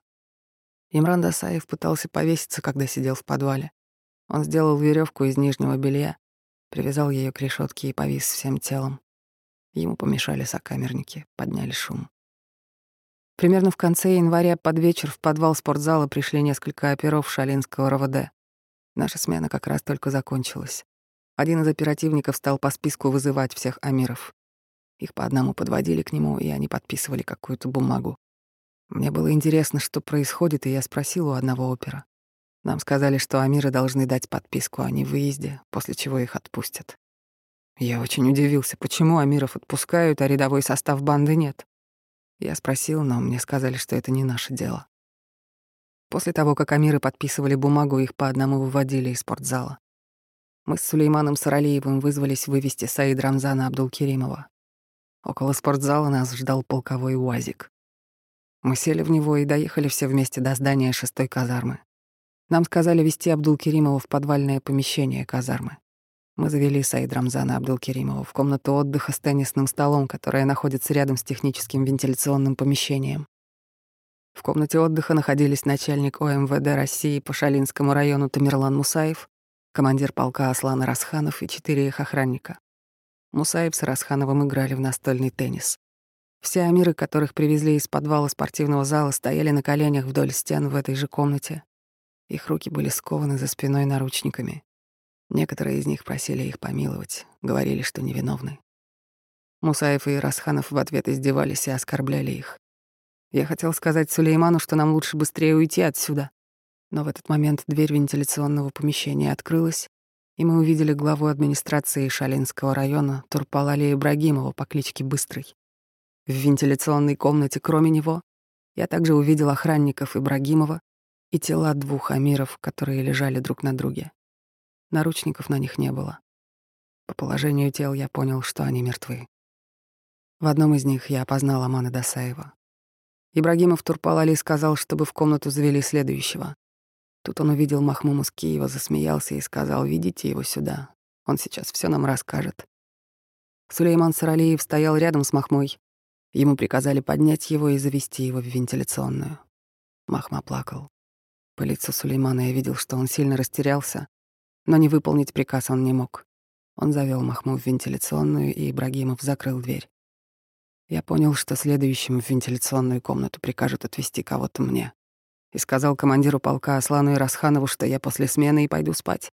Имран Досаев пытался повеситься, когда сидел в подвале. Он сделал веревку из нижнего белья, привязал ее к решетке и повис всем телом. Ему помешали сокамерники, подняли шум. Примерно в конце января под вечер в подвал спортзала пришли несколько оперов Шалинского РВД. Наша смена как раз только закончилась. Один из оперативников стал по списку вызывать всех амиров. Их по одному подводили к нему, и они подписывали какую-то бумагу. Мне было интересно, что происходит, и я спросил у одного опера. Нам сказали, что амиры должны дать подписку о невыезде, после чего их отпустят. Я очень удивился, почему амиров отпускают, а рядовой состав банды нет. Я спросил, но мне сказали, что это не наше дело. После того, как амиры подписывали бумагу, их по одному выводили из спортзала. Мы с Сулейманом Саралиевым вызвались вывести Саид Рамзана Абдулкеримова. Около спортзала нас ждал полковой УАЗик. Мы сели в него и доехали все вместе до здания шестой казармы. Нам сказали вести Абдулкеримова в подвальное помещение казармы. Мы завели Саид Рамзана Абдулкеримова в комнату отдыха с теннисным столом, которая находится рядом с техническим вентиляционным помещением. В комнате отдыха находились начальник ОМВД России по Шалинскому району Тамерлан Мусаев, командир полка Аслан Расханов и четыре их охранника. Мусаев с Расхановым играли в настольный теннис. Все амиры, которых привезли из подвала спортивного зала, стояли на коленях вдоль стен в этой же комнате. Их руки были скованы за спиной наручниками. Некоторые из них просили их помиловать, говорили, что невиновны. Мусаев и Расханов в ответ издевались и оскорбляли их. Я хотел сказать Сулейману, что нам лучше быстрее уйти отсюда. Но в этот момент дверь вентиляционного помещения открылась, и мы увидели главу администрации Шалинского района Турпалали Ибрагимова по кличке Быстрый. В вентиляционной комнате, кроме него, я также увидел охранников Ибрагимова и тела двух амиров, которые лежали друг на друге. Наручников на них не было. По положению тел я понял, что они мертвы. В одном из них я опознал Амана Досаева. Ибрагимов Турпалали сказал, чтобы в комнату завели следующего. Тут он увидел Махмума с Киева, засмеялся и сказал, «Ведите его сюда, он сейчас все нам расскажет». Сулейман Саралиев стоял рядом с Махмой. Ему приказали поднять его и завести его в вентиляционную. Махма плакал. По лицу Сулеймана я видел, что он сильно растерялся, но не выполнить приказ он не мог. Он завел Махму в вентиляционную, и Ибрагимов закрыл дверь. Я понял, что следующему в вентиляционную комнату прикажут отвезти кого-то мне. И сказал командиру полка Аслану и Расханову, что я после смены и пойду спать.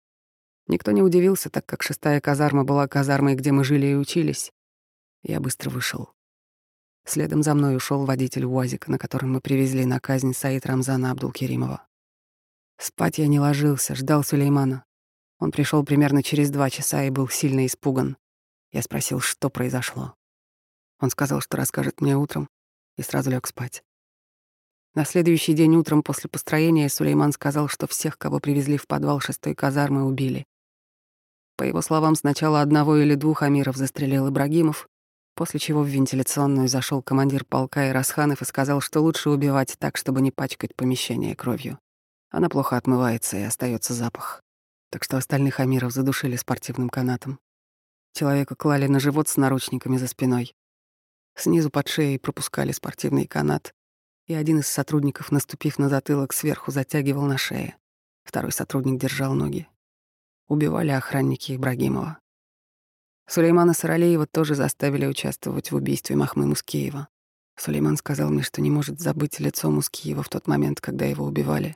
Никто не удивился, так как шестая казарма была казармой, где мы жили и учились. Я быстро вышел. Следом за мной ушел водитель УАЗика, на котором мы привезли на казнь Саид Рамзана Абдулкеримова. Спать я не ложился, ждал Сулеймана. Он пришел примерно через два часа и был сильно испуган. Я спросил, что произошло. Он сказал, что расскажет мне утром, и сразу лег спать. На следующий день утром после построения Сулейман сказал, что всех, кого привезли в подвал шестой казармы, убили. По его словам, сначала одного или двух амиров застрелил Ибрагимов, после чего в вентиляционную зашел командир полка Ирасханов и сказал, что лучше убивать так, чтобы не пачкать помещение кровью. Она плохо отмывается и остается запах так что остальных амиров задушили спортивным канатом. Человека клали на живот с наручниками за спиной. Снизу под шеей пропускали спортивный канат, и один из сотрудников, наступив на затылок, сверху затягивал на шее. Второй сотрудник держал ноги. Убивали охранники Ибрагимова. Сулеймана Саралеева тоже заставили участвовать в убийстве Махмы Мускеева. Сулейман сказал мне, что не может забыть лицо Мускиева в тот момент, когда его убивали.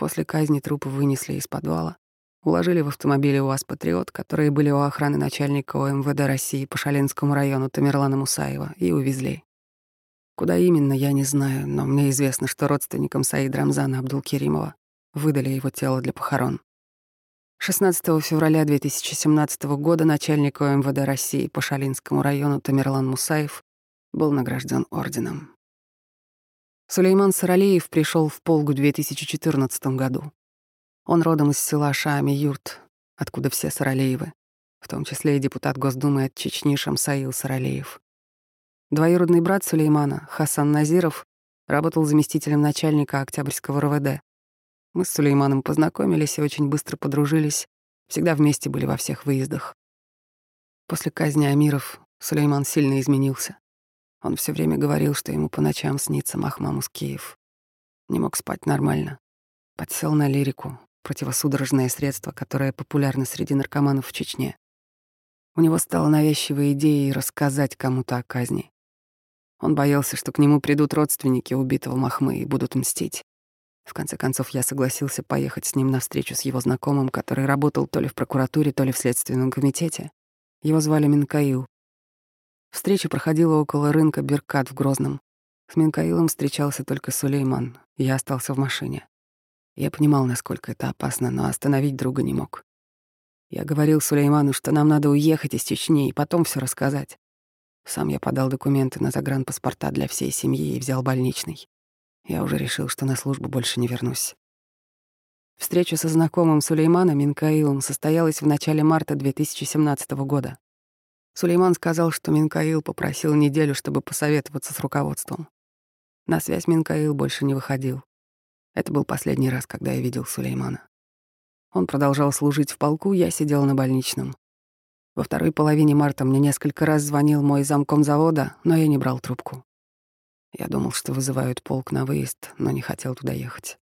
После казни трупы вынесли из подвала, уложили в автомобили УАЗ «Патриот», которые были у охраны начальника ОМВД России по Шаленскому району Тамерлана Мусаева, и увезли. Куда именно, я не знаю, но мне известно, что родственникам Саид Рамзана Абдулкеримова выдали его тело для похорон. 16 февраля 2017 года начальник ОМВД России по Шалинскому району Тамерлан Мусаев был награжден орденом. Сулейман Саралеев пришел в Полгу в 2014 году. Он родом из села Шаами-Юрт, откуда все Саралеевы, в том числе и депутат Госдумы от Чечни Шамсаил Саралеев. Двоюродный брат Сулеймана, Хасан Назиров, работал заместителем начальника Октябрьского РВД. Мы с Сулейманом познакомились и очень быстро подружились, всегда вместе были во всех выездах. После казни Амиров Сулейман сильно изменился. Он все время говорил, что ему по ночам снится Махмамус Киев. Не мог спать нормально. Подсел на лирику, противосудорожное средство, которое популярно среди наркоманов в Чечне. У него стала навязчивая идея рассказать кому-то о казни. Он боялся, что к нему придут родственники убитого Махмы и будут мстить. В конце концов, я согласился поехать с ним на встречу с его знакомым, который работал то ли в прокуратуре, то ли в следственном комитете. Его звали Минкаил. Встреча проходила около рынка Беркат в Грозном. С Минкаилом встречался только Сулейман, я остался в машине. Я понимал, насколько это опасно, но остановить друга не мог. Я говорил Сулейману, что нам надо уехать из Чечни и потом все рассказать. Сам я подал документы на загранпаспорта для всей семьи и взял больничный. Я уже решил, что на службу больше не вернусь. Встреча со знакомым Сулейманом Минкаилом состоялась в начале марта 2017 года. Сулейман сказал, что Минкаил попросил неделю, чтобы посоветоваться с руководством. На связь Минкаил больше не выходил. Это был последний раз, когда я видел Сулеймана. Он продолжал служить в полку, я сидел на больничном. Во второй половине марта мне несколько раз звонил мой замком завода, но я не брал трубку. Я думал, что вызывают полк на выезд, но не хотел туда ехать.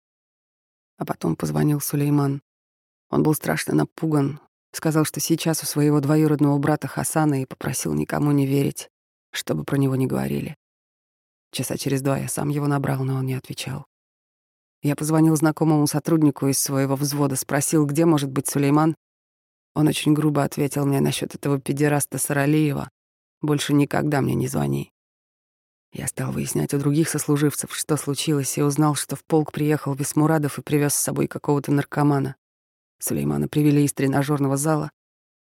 А потом позвонил Сулейман. Он был страшно напуган, сказал, что сейчас у своего двоюродного брата Хасана и попросил никому не верить, чтобы про него не говорили. Часа через два я сам его набрал, но он не отвечал. Я позвонил знакомому сотруднику из своего взвода, спросил, где может быть Сулейман. Он очень грубо ответил мне насчет этого педераста Саралиева. «Больше никогда мне не звони». Я стал выяснять у других сослуживцев, что случилось, и узнал, что в полк приехал Весмурадов и привез с собой какого-то наркомана. Сулеймана привели из тренажерного зала.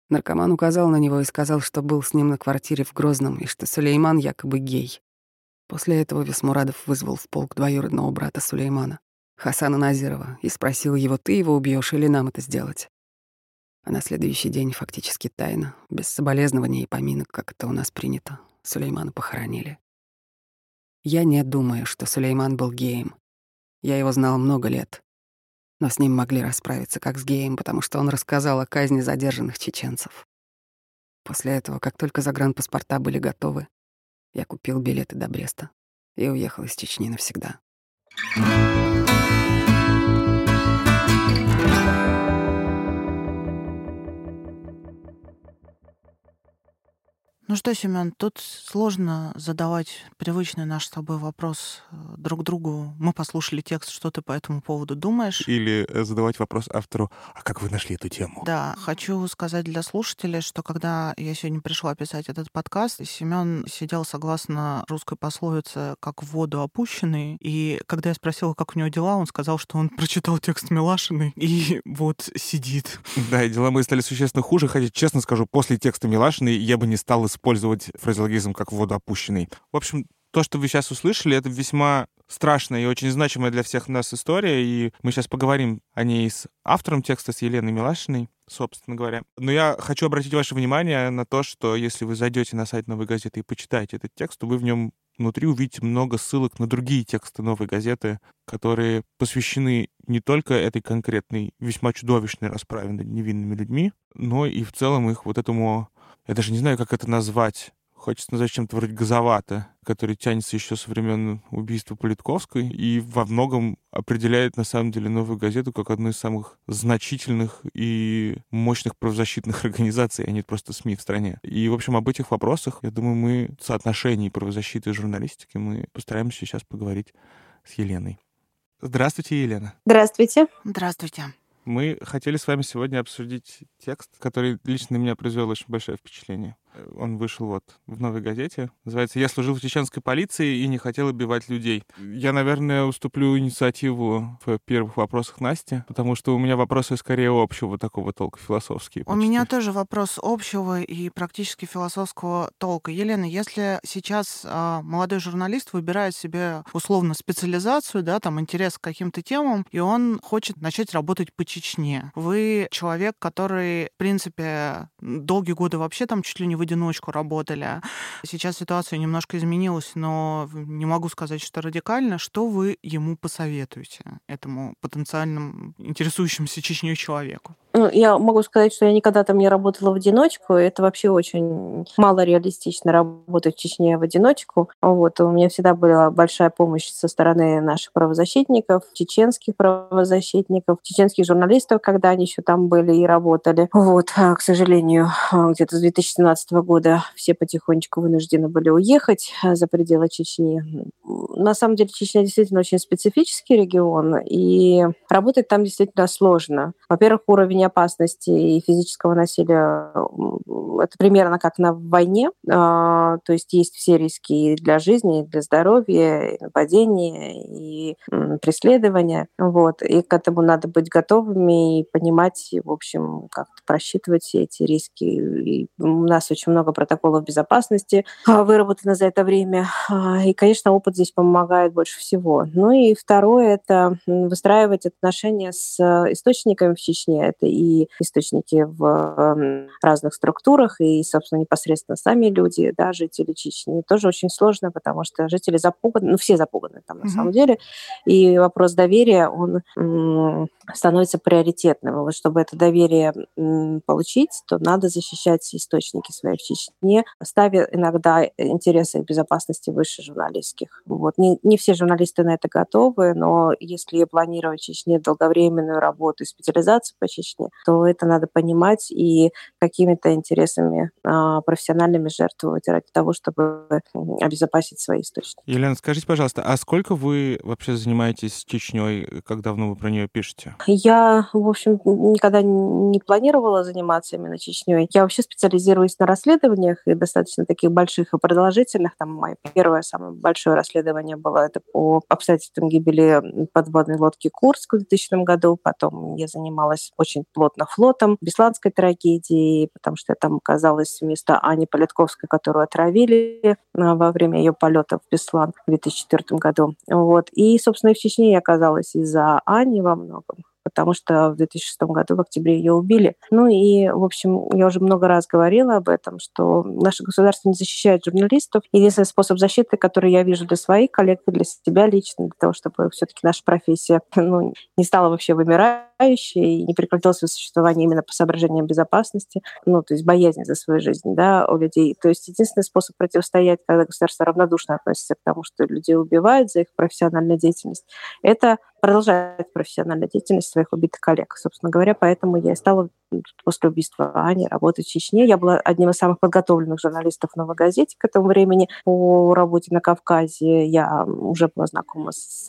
Наркоман указал на него и сказал, что был с ним на квартире в Грозном, и что Сулейман якобы гей. После этого Весмурадов вызвал в полк двоюродного брата Сулеймана, Хасана Назирова, и спросил его, ты его убьешь или нам это сделать. А на следующий день фактически тайно, без соболезнований и поминок, как это у нас принято, Сулеймана похоронили. Я не думаю, что Сулейман был геем. Я его знал много лет. Но с ним могли расправиться как с геем, потому что он рассказал о казни задержанных чеченцев. После этого, как только загранпаспорта были готовы, я купил билеты до Бреста и уехал из Чечни навсегда.
Ну что, Семен, тут сложно задавать привычный наш с тобой вопрос э, друг другу. Мы послушали текст, что ты по этому поводу думаешь?
Или э, задавать вопрос автору, а как вы нашли эту тему?
Да, хочу сказать для слушателей, что когда я сегодня пришла писать этот подкаст, Семен сидел согласно русской пословице как в воду опущенный. И когда я спросила, как у него дела, он сказал, что он [laughs] прочитал текст Милашины и вот сидит.
Да, и дела мои стали существенно хуже, хотя, честно скажу, после текста Милашиной я бы не стал использовать использовать фразеологизм как водоопущенный. В общем, то, что вы сейчас услышали, это весьма страшная и очень значимая для всех нас история, и мы сейчас поговорим о ней с автором текста, с Еленой Милашиной, собственно говоря. Но я хочу обратить ваше внимание на то, что если вы зайдете на сайт «Новой газеты» и почитаете этот текст, то вы в нем внутри увидите много ссылок на другие тексты «Новой газеты», которые посвящены не только этой конкретной, весьма чудовищной расправе над невинными людьми, но и в целом их вот этому я даже не знаю, как это назвать. Хочется назвать чем-то вроде газовато, который тянется еще со времен убийства Политковской и во многом определяет на самом деле новую газету как одну из самых значительных и мощных правозащитных [laughs] организаций, а не просто СМИ в стране. И, в общем, об этих вопросах, я думаю, мы в соотношении правозащиты и журналистики мы постараемся сейчас поговорить с Еленой. Здравствуйте, Елена.
Здравствуйте.
Здравствуйте.
Мы хотели с вами сегодня обсудить текст, который лично на меня произвел очень большое впечатление. Он вышел вот в новой газете. Называется «Я служил в чеченской полиции и не хотел убивать людей». Я, наверное, уступлю инициативу в первых вопросах Насти, потому что у меня вопросы скорее общего такого толка, философские.
Почти. У меня тоже вопрос общего и практически философского толка. Елена, если сейчас а, молодой журналист выбирает себе условно специализацию, да, там интерес к каким-то темам, и он хочет начать работать по Чечне. Вы человек, который, в принципе, долгие годы вообще там чуть ли не в одиночку работали. Сейчас ситуация немножко изменилась, но не могу сказать, что радикально. Что вы ему посоветуете, этому потенциальному интересующемуся Чечней человеку?
Ну, я могу сказать, что я никогда там не работала в одиночку. Это вообще очень мало реалистично работать в Чечне в одиночку. Вот. У меня всегда была большая помощь со стороны наших правозащитников, чеченских правозащитников, чеченских журналистов, когда они еще там были и работали. Вот. А, к сожалению, где-то с 2017 года все потихонечку вынуждены были уехать а, за пределы Чечни. На самом деле Чечня действительно очень специфический регион, и работать там действительно сложно. Во-первых, уровень опасности и физического насилия это примерно как на войне, а, то есть есть все риски для жизни, и для здоровья, и нападения, и преследования, вот, и к этому надо быть готовыми и понимать, в общем, как-то просчитывать все эти риски. И у нас очень много протоколов безопасности а, выработано за это время, а, и, конечно, опыт здесь помогает больше всего. Ну и второе — это выстраивать отношения с источниками в Чечне, это и источники в разных структурах, и, собственно, непосредственно сами люди, да, жители Чечни. Тоже очень сложно, потому что жители запуганы, ну, все запуганы там на mm-hmm. самом деле, и вопрос доверия, он становится приоритетным. вот чтобы это доверие получить, то надо защищать источники свои в Чечне, ставя иногда интересы безопасности выше журналистских. Вот. Не, не все журналисты на это готовы, но если планировать в Чечне долговременную работу и специализацию по Чечне, то это надо понимать и какими-то интересами а, профессиональными жертвовать ради того, чтобы обезопасить свои источники.
Елена, скажите, пожалуйста, а сколько вы вообще занимаетесь Чечней, как давно вы про нее пишете?
Я, в общем, никогда не планировала заниматься именно Чечней. Я вообще специализируюсь на расследованиях и достаточно таких больших и продолжительных. Там мое первое самое большое расследование было это по обстоятельствам гибели подводной лодки Курск в 2000 году. Потом я занималась очень плотно флотом, Бесланской трагедии, потому что я там оказалась вместо Ани Политковской, которую отравили а, во время ее полета в Беслан в 2004 году. Вот. И, собственно, и в Чечне я оказалась из-за Ани во многом потому что в 2006 году в октябре ее убили. Ну и, в общем, я уже много раз говорила об этом, что наше государство не защищает журналистов. Единственный способ защиты, который я вижу для своих коллег и для себя лично, для того, чтобы все-таки наша профессия [laughs] ну, не стала вообще вымирающей и не прекратила свое существование именно по соображениям безопасности, ну, то есть боязнь за свою жизнь, да, у людей. То есть единственный способ противостоять, когда государство равнодушно относится к тому, что людей убивают за их профессиональную деятельность, это продолжать профессиональную деятельность своих убитых коллег. Собственно говоря, поэтому я и стала после убийства Ани работать в Чечне. Я была одним из самых подготовленных журналистов «Новой газете» к этому времени по работе на Кавказе. Я уже была знакома с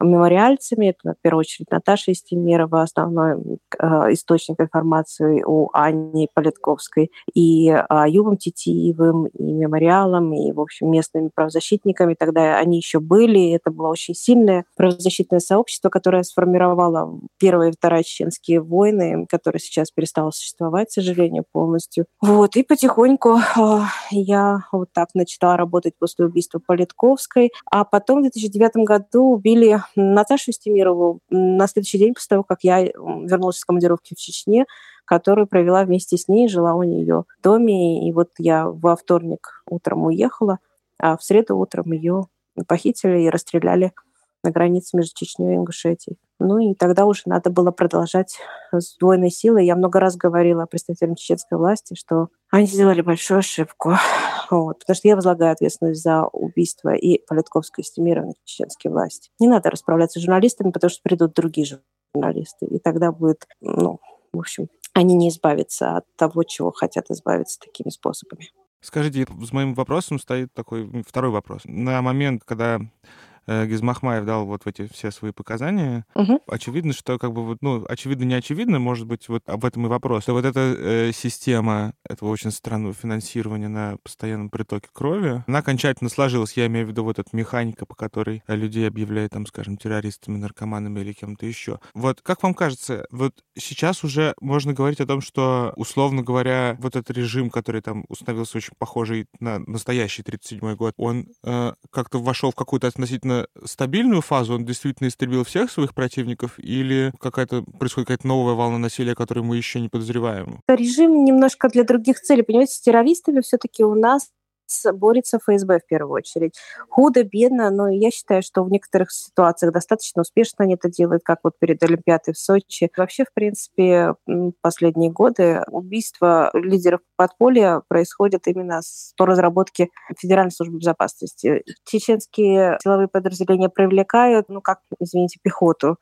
мемориальцами. Это, в первую очередь, Наташа Истемирова, основной э, источник информации у Анни Политковской, и э, Юбом Титиевым, и мемориалом, и, в общем, местными правозащитниками. Тогда они еще были. Это было очень сильное правозащитное сообщество, которое сформировало первые и вторая чеченские войны, которые сейчас перестало существовать, к сожалению, полностью. Вот, и потихоньку э, я вот так начала работать после убийства Политковской, а потом в 2009 году убили Наташу Стемирову на следующий день после того, как я вернулась из командировки в Чечне, которую провела вместе с ней, жила у нее в доме. И вот я во вторник утром уехала, а в среду утром ее похитили и расстреляли на границе между Чечней и Ингушетией. Ну и тогда уже надо было продолжать с двойной силой. Я много раз говорила представителям чеченской власти, что они сделали большую ошибку. [sighs] Вот, потому что я возлагаю ответственность за убийство и Политковской стимированной чеченской власти. Не надо расправляться с журналистами, потому что придут другие журналисты. И тогда будет, ну, в общем, они не избавятся от того, чего хотят избавиться такими способами.
Скажите, с моим вопросом стоит такой второй вопрос. На момент, когда Гизмахмаев дал вот эти все свои показания, угу. очевидно, что как бы вот, ну, очевидно, не очевидно, может быть, вот об этом и вопрос. Что вот эта э, система этого очень странного финансирования на постоянном притоке крови, она окончательно сложилась. Я имею в виду вот эта механика, по которой людей объявляют, там, скажем, террористами, наркоманами или кем-то еще. Вот как вам кажется, вот сейчас уже можно говорить о том, что, условно говоря, вот этот режим, который там установился очень похожий на настоящий 37-й год, он э, как-то вошел в какую-то относительно стабильную фазу, он действительно истребил всех своих противников, или какая-то происходит какая-то новая волна насилия, которую мы еще не подозреваем?
Режим немножко для других целей. Понимаете, с террористами все-таки у нас борется ФСБ в первую очередь. Худо-бедно, но я считаю, что в некоторых ситуациях достаточно успешно они это делают, как вот перед Олимпиадой в Сочи. Вообще, в принципе, последние годы убийства лидеров подполья происходят именно по разработке Федеральной службы безопасности. Чеченские силовые подразделения привлекают, ну как, извините, пехоту.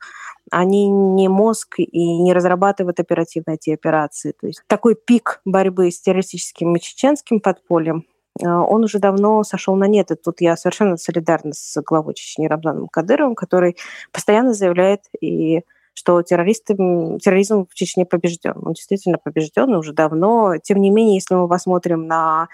Они не мозг и не разрабатывают оперативно эти операции. То есть такой пик борьбы с террористическим и чеченским подпольем он уже давно сошел на нет. И тут я совершенно солидарна с главой Чечни Рамзаном Кадыровым, который постоянно заявляет и что террористы, терроризм в Чечне побежден. Он действительно побежден уже давно. Тем не менее, если мы посмотрим на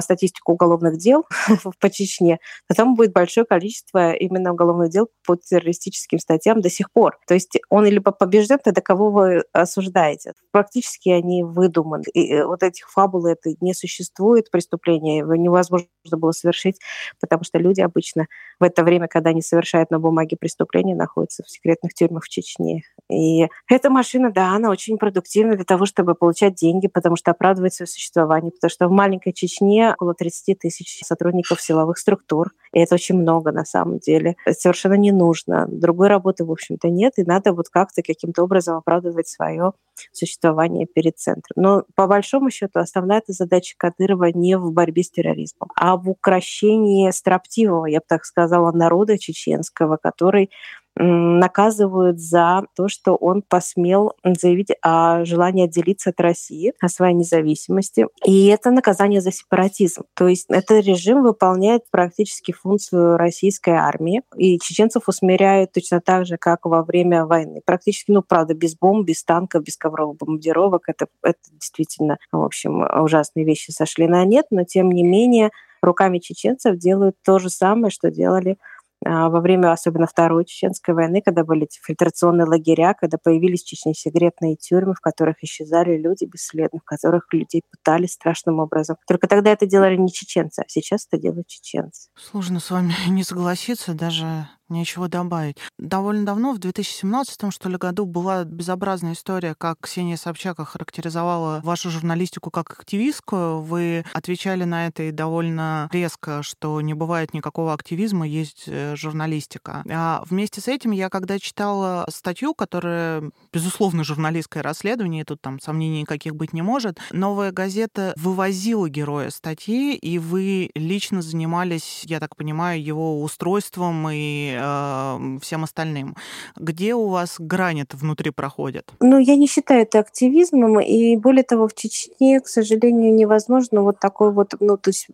статистику уголовных дел [laughs] по Чечне, то там будет большое количество именно уголовных дел по террористическим статьям до сих пор. То есть он либо побежден, тогда кого вы осуждаете. Практически они выдуманы. И э, вот этих фабул это не существует, преступления его невозможно было совершить, потому что люди обычно в это время, когда они совершают на бумаге преступления, находятся в секретных тюрьмах в Чечне. И эта машина, да, она очень продуктивна для того, чтобы получать деньги, потому что оправдывать свое существование, потому что в маленькой Чечне стране около 30 тысяч сотрудников силовых структур. И это очень много на самом деле. Это совершенно не нужно. Другой работы, в общем-то, нет. И надо вот как-то каким-то образом оправдывать свое существование перед центром. Но по большому счету основная эта задача Кадырова не в борьбе с терроризмом, а в укрощении строптивого, я бы так сказала, народа чеченского, который наказывают за то, что он посмел заявить о желании отделиться от России, о своей независимости. И это наказание за сепаратизм. То есть этот режим выполняет практически функцию российской армии, и чеченцев усмиряют точно так же, как во время войны. Практически, ну, правда, без бомб, без танков, без ковровых бомбардировок. Это, это действительно, в общем, ужасные вещи сошли на нет, но тем не менее руками чеченцев делают то же самое, что делали во время особенно Второй Чеченской войны, когда были эти фильтрационные лагеря, когда появились в Чечне секретные тюрьмы, в которых исчезали люди бесследно, в которых людей пытали страшным образом. Только тогда это делали не чеченцы, а сейчас это делают чеченцы.
Сложно с вами [laughs] не согласиться, даже Нечего добавить. Довольно давно, в 2017 что ли, году была безобразная история, как Ксения Собчак охарактеризовала вашу журналистику как активистскую. Вы отвечали на это и довольно резко, что не бывает никакого активизма, есть э, журналистика. А вместе с этим я, когда читала статью, которая, безусловно, журналистское расследование, тут там сомнений никаких быть не может, новая газета вывозила героя статьи, и вы лично занимались, я так понимаю, его устройством и э, всем остальным. Где у вас грань это внутри проходит?
Ну, я не считаю это активизмом, и более того, в Чечне, к сожалению, невозможно вот такой вот, ну, то есть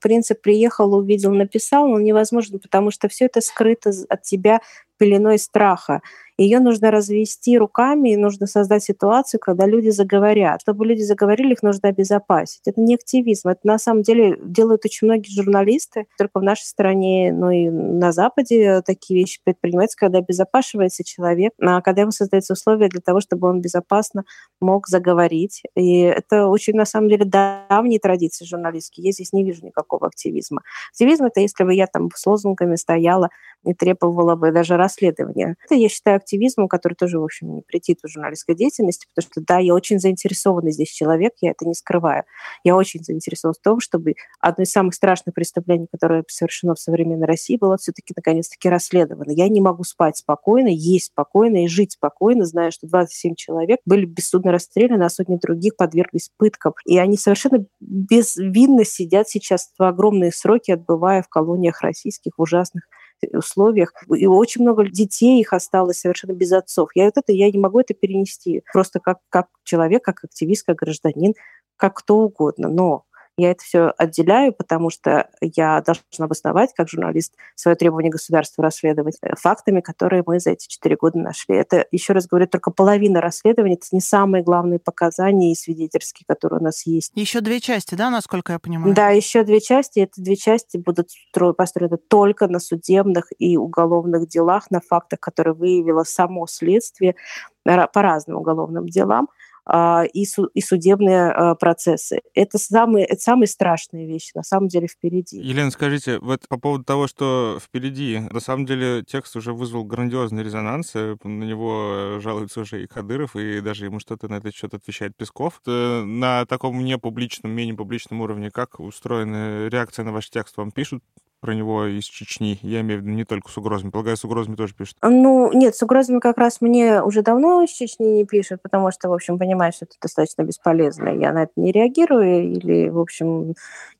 принцип приехал, увидел, написал, он невозможно, потому что все это скрыто от тебя пеленой страха. Ее нужно развести руками, и нужно создать ситуацию, когда люди заговорят. Чтобы люди заговорили, их нужно обезопасить. Это не активизм. Это на самом деле делают очень многие журналисты. Только в нашей стране, ну и на Западе такие вещи предпринимаются, когда обезопашивается человек, а когда ему создаются условия для того, чтобы он безопасно мог заговорить. И это очень, на самом деле, давние традиции журналистские. Я здесь не вижу никакого активизма. Активизм — это если бы я там с лозунгами стояла и требовала бы даже расследования. Это, я считаю, активизмом, который тоже, в общем, не претит в журналистской деятельности, потому что, да, я очень заинтересованный здесь человек, я это не скрываю. Я очень заинтересован в том, чтобы одно из самых страшных преступлений, которое совершено в современной России, было все-таки наконец-таки расследовано. Я не могу спать спокойно, есть спокойно и жить спокойно, зная, что 27 человек были бессудно расстреляны, а сотни других подверглись пыткам. И они совершенно безвинно сидят сейчас в огромные сроки, отбывая в колониях российских ужасных условиях. И очень много детей их осталось совершенно без отцов. Я вот это, я не могу это перенести. Просто как, как человек, как активист, как гражданин, как кто угодно. Но я это все отделяю, потому что я должна обосновать, как журналист, свое требование государства расследовать э, фактами, которые мы за эти четыре года нашли. Это, еще раз говорю, только половина расследования. Это не самые главные показания и свидетельские, которые у нас есть.
Еще две части, да, насколько я понимаю?
Да, еще две части. Эти две части будут построены только на судебных и уголовных делах, на фактах, которые выявило само следствие по разным уголовным делам. А, и, су- и судебные а, процессы. Это самые, это самые страшные вещи, на самом деле, впереди.
Елена, скажите, вот по поводу того, что впереди, на самом деле текст уже вызвал грандиозный резонанс, э, на него жалуется уже и Кадыров, и даже ему что-то на этот счет отвечает Песков. На таком непубличном, менее публичном уровне, как устроена реакция на ваш текст? Вам пишут про него из Чечни? Я имею в виду не только с угрозами. Полагаю, с угрозами тоже пишут.
Ну, нет, с угрозами как раз мне уже давно из Чечни не пишут, потому что, в общем, понимаю, что это достаточно бесполезно. Я на это не реагирую или, в общем,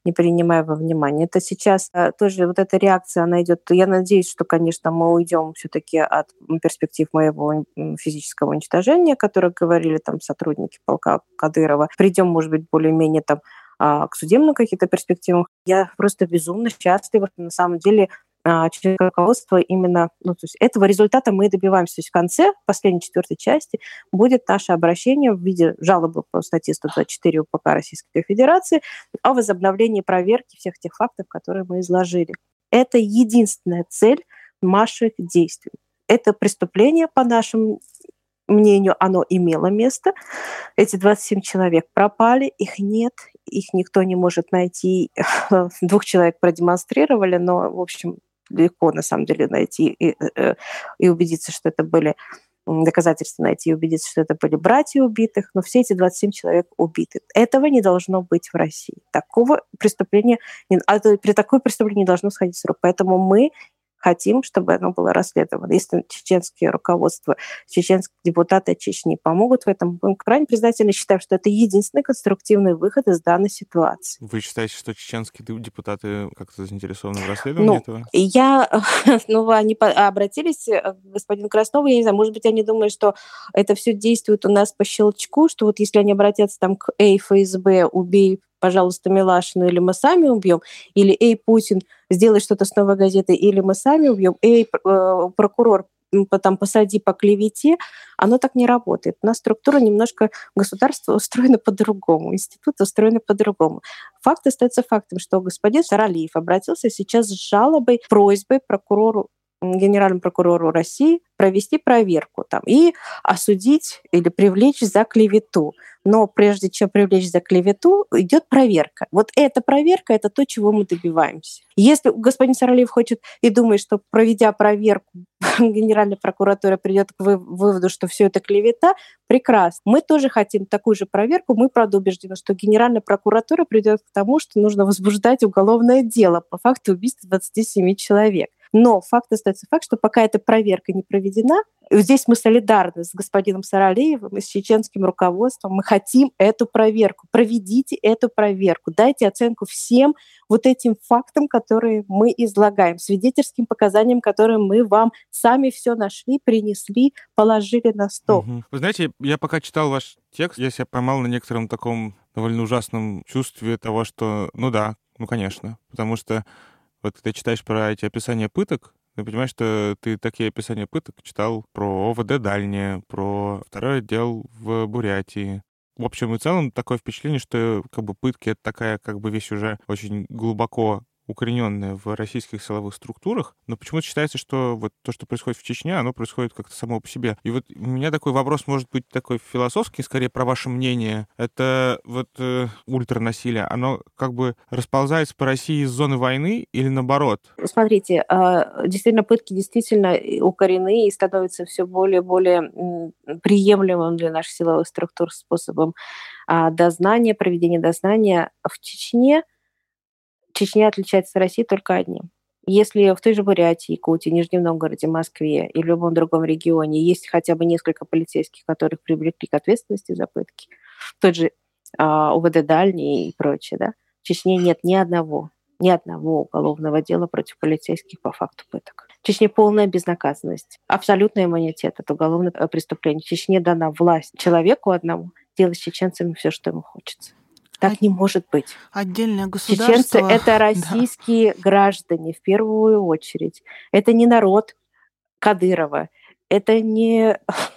не принимаю во внимание. Это сейчас а, тоже вот эта реакция, она идет. Я надеюсь, что, конечно, мы уйдем все-таки от перспектив моего физического уничтожения, о которых говорили там сотрудники полка Кадырова. Придем, может быть, более-менее там а, к судебным каким-то перспективам. Я просто безумно счастлива, на самом деле, а, через руководство именно, ну, то есть этого результата мы добиваемся. То есть в конце, последней четвертой части, будет наше обращение в виде жалобы по статье 124 УПК Российской Федерации о возобновлении проверки всех тех фактов, которые мы изложили. Это единственная цель наших действий. Это преступление, по нашим мнению, оно имело место. Эти 27 человек пропали, их нет, их никто не может найти. [laughs] Двух человек продемонстрировали, но, в общем, легко на самом деле найти и, э, и убедиться, что это были доказательства найти и убедиться, что это были братья убитых, но все эти 27 человек убиты. Этого не должно быть в России. Такого преступления, а при такое преступлении не должно сходить с рук. Поэтому мы хотим, чтобы оно было расследовано. Если чеченские руководства, чеченские депутаты Чечни помогут в этом, будем крайне признательны. Считаем, что это единственный конструктивный выход из данной ситуации.
Вы считаете, что чеченские депутаты как-то заинтересованы в расследовании
ну,
этого?
Я, [laughs] ну, они обратились, э, господин Краснов, я не знаю, может быть, они думают, что это все действует у нас по щелчку, что вот если они обратятся там к Эй, ФСБ, убей пожалуйста, Милашину, или мы сами убьем, или «Эй, Путин, сделай что-то с новой газетой», или мы сами убьем, «Эй, э, прокурор, там, посади по клевете», оно так не работает. У нас структура немножко государства устроена по-другому, институт устроен по-другому. Факт остается фактом, что господин Саралиев обратился сейчас с жалобой, просьбой прокурору генеральному прокурору России провести проверку там, и осудить или привлечь за клевету. Но прежде чем привлечь за клевету, идет проверка. Вот эта проверка — это то, чего мы добиваемся. Если господин Саралиев хочет и думает, что проведя проверку, [laughs] Генеральная прокуратура придет к выводу, что все это клевета, прекрасно. Мы тоже хотим такую же проверку. Мы, правда, убеждены, что Генеральная прокуратура придет к тому, что нужно возбуждать уголовное дело по факту убийства 27 человек. Но факт остается факт, что пока эта проверка не проведена, здесь мы солидарны с господином Саралеевым и с чеченским руководством. Мы хотим эту проверку. Проведите эту проверку. Дайте оценку всем вот этим фактам, которые мы излагаем, свидетельским показаниям, которые мы вам сами все нашли, принесли, положили на стол.
Угу. Вы знаете, я пока читал ваш текст, я себя поймал на некотором таком довольно ужасном чувстве того, что, ну да, ну конечно, потому что вот когда читаешь про эти описания пыток, ты понимаешь, что ты такие описания пыток читал про ОВД Дальнее, про второй отдел в Бурятии. В общем и целом такое впечатление, что как бы пытки — это такая как бы вещь уже очень глубоко укорененная в российских силовых структурах, но почему-то считается, что вот то, что происходит в Чечне, оно происходит как-то само по себе. И вот у меня такой вопрос может быть такой философский, скорее про ваше мнение. Это вот э, ультранасилие, оно как бы расползается по России из зоны войны или наоборот?
Смотрите, э, действительно, пытки действительно укорены и становятся все более и более приемлемым для наших силовых структур способом э, дознания, проведения дознания. В Чечне — Чечня отличается от России только одним. Если в той же Бурятии, Якутии, Нижнем Новгороде, Москве и в любом другом регионе есть хотя бы несколько полицейских, которых привлекли к ответственности за пытки, тот же а, УВД Дальний и прочее, да, в Чечне нет ни одного, ни одного уголовного дела против полицейских по факту пыток. В Чечне полная безнаказанность, абсолютный иммунитет от уголовных э, преступлений. В Чечне дана власть человеку одному делать с чеченцами все, что ему хочется. Так не может быть.
Отдельное государство.
Чеченцы — это [laughs] российские да. граждане в первую очередь. Это не народ Кадырова. Это не [laughs]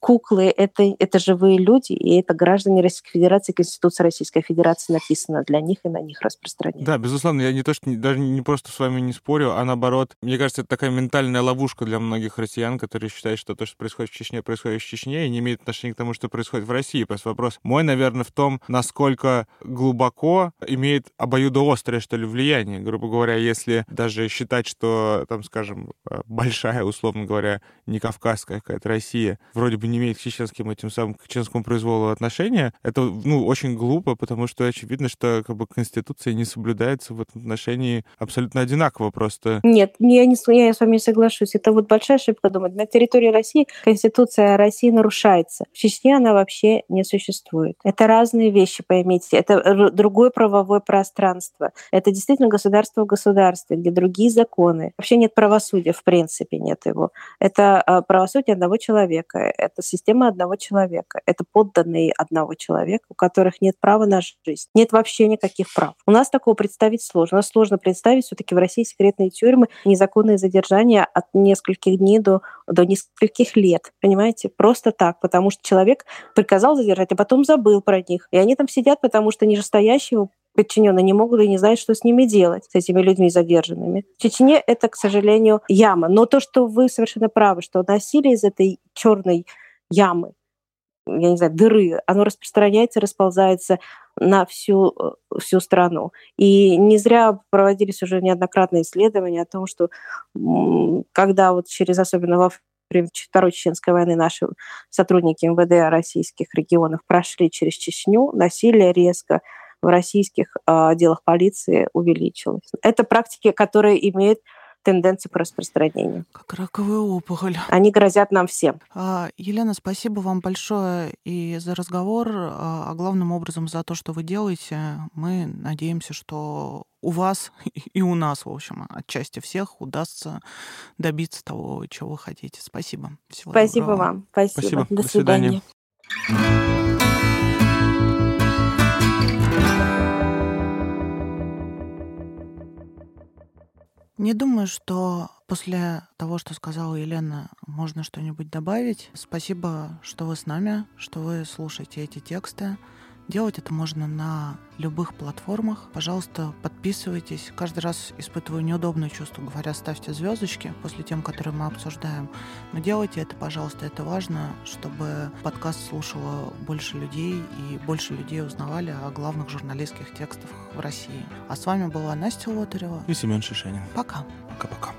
куклы — это, это живые люди, и это граждане Российской Федерации, Конституция Российской Федерации написана для них и на них распространяется.
Да, безусловно, я не то, что даже не просто с вами не спорю, а наоборот, мне кажется, это такая ментальная ловушка для многих россиян, которые считают, что то, что происходит в Чечне, происходит в Чечне, и не имеет отношения к тому, что происходит в России. Просто вопрос мой, наверное, в том, насколько глубоко имеет обоюдоострое, что ли, влияние. Грубо говоря, если даже считать, что, там, скажем, большая, условно говоря, не кавказская какая-то Россия, вроде бы не имеет к чеченским этим самым, к чеченскому произволу отношения, это, ну, очень глупо, потому что очевидно, что как бы Конституция не соблюдается в этом отношении абсолютно одинаково просто.
Нет, я, не, я с вами не соглашусь. Это вот большая ошибка думать. На территории России Конституция России нарушается. В Чечне она вообще не существует. Это разные вещи, поймите. Это другое правовое пространство. Это действительно государство в государстве, где другие законы. Вообще нет правосудия, в принципе нет его. Это а, правосудие одного человека. Это система одного человека. Это подданные одного человека, у которых нет права на жизнь. Нет вообще никаких прав. У нас такого представить сложно. У нас сложно представить все таки в России секретные тюрьмы, незаконные задержания от нескольких дней до, до нескольких лет. Понимаете? Просто так. Потому что человек приказал задержать, а потом забыл про них. И они там сидят, потому что нижестоящие подчиненные не могут и не знают, что с ними делать, с этими людьми задержанными. В Чечне это, к сожалению, яма. Но то, что вы совершенно правы, что насилие из этой черной ямы, я не знаю, дыры, оно распространяется, расползается на всю, э, всю страну. И не зря проводились уже неоднократные исследования о том, что когда вот через, особенно во время Второй Чеченской войны наши сотрудники МВД российских регионов прошли через Чечню, насилие резко в российских а, отделах полиции увеличилось. Это практики, которые имеют тенденции к распространению.
Как раковая опухоль.
Они грозят нам всем.
А, Елена, спасибо вам большое и за разговор, а, а главным образом за то, что вы делаете. Мы надеемся, что у вас [laughs] и у нас, в общем, отчасти всех удастся добиться того, чего вы хотите. Спасибо.
Всего Спасибо доброго. вам. Спасибо. Спасибо. До, До свидания. свидания.
Не думаю, что после того, что сказала Елена, можно что-нибудь добавить. Спасибо, что вы с нами, что вы слушаете эти тексты. Делать это можно на любых платформах. Пожалуйста, подписывайтесь. Каждый раз испытываю неудобное чувство, говоря, ставьте звездочки после тем, которые мы обсуждаем. Но делайте это, пожалуйста, это важно, чтобы подкаст слушало больше людей и больше людей узнавали о главных журналистских текстах в России. А с вами была Настя Лотарева
и Семен Шишенин.
Пока.
Пока-пока.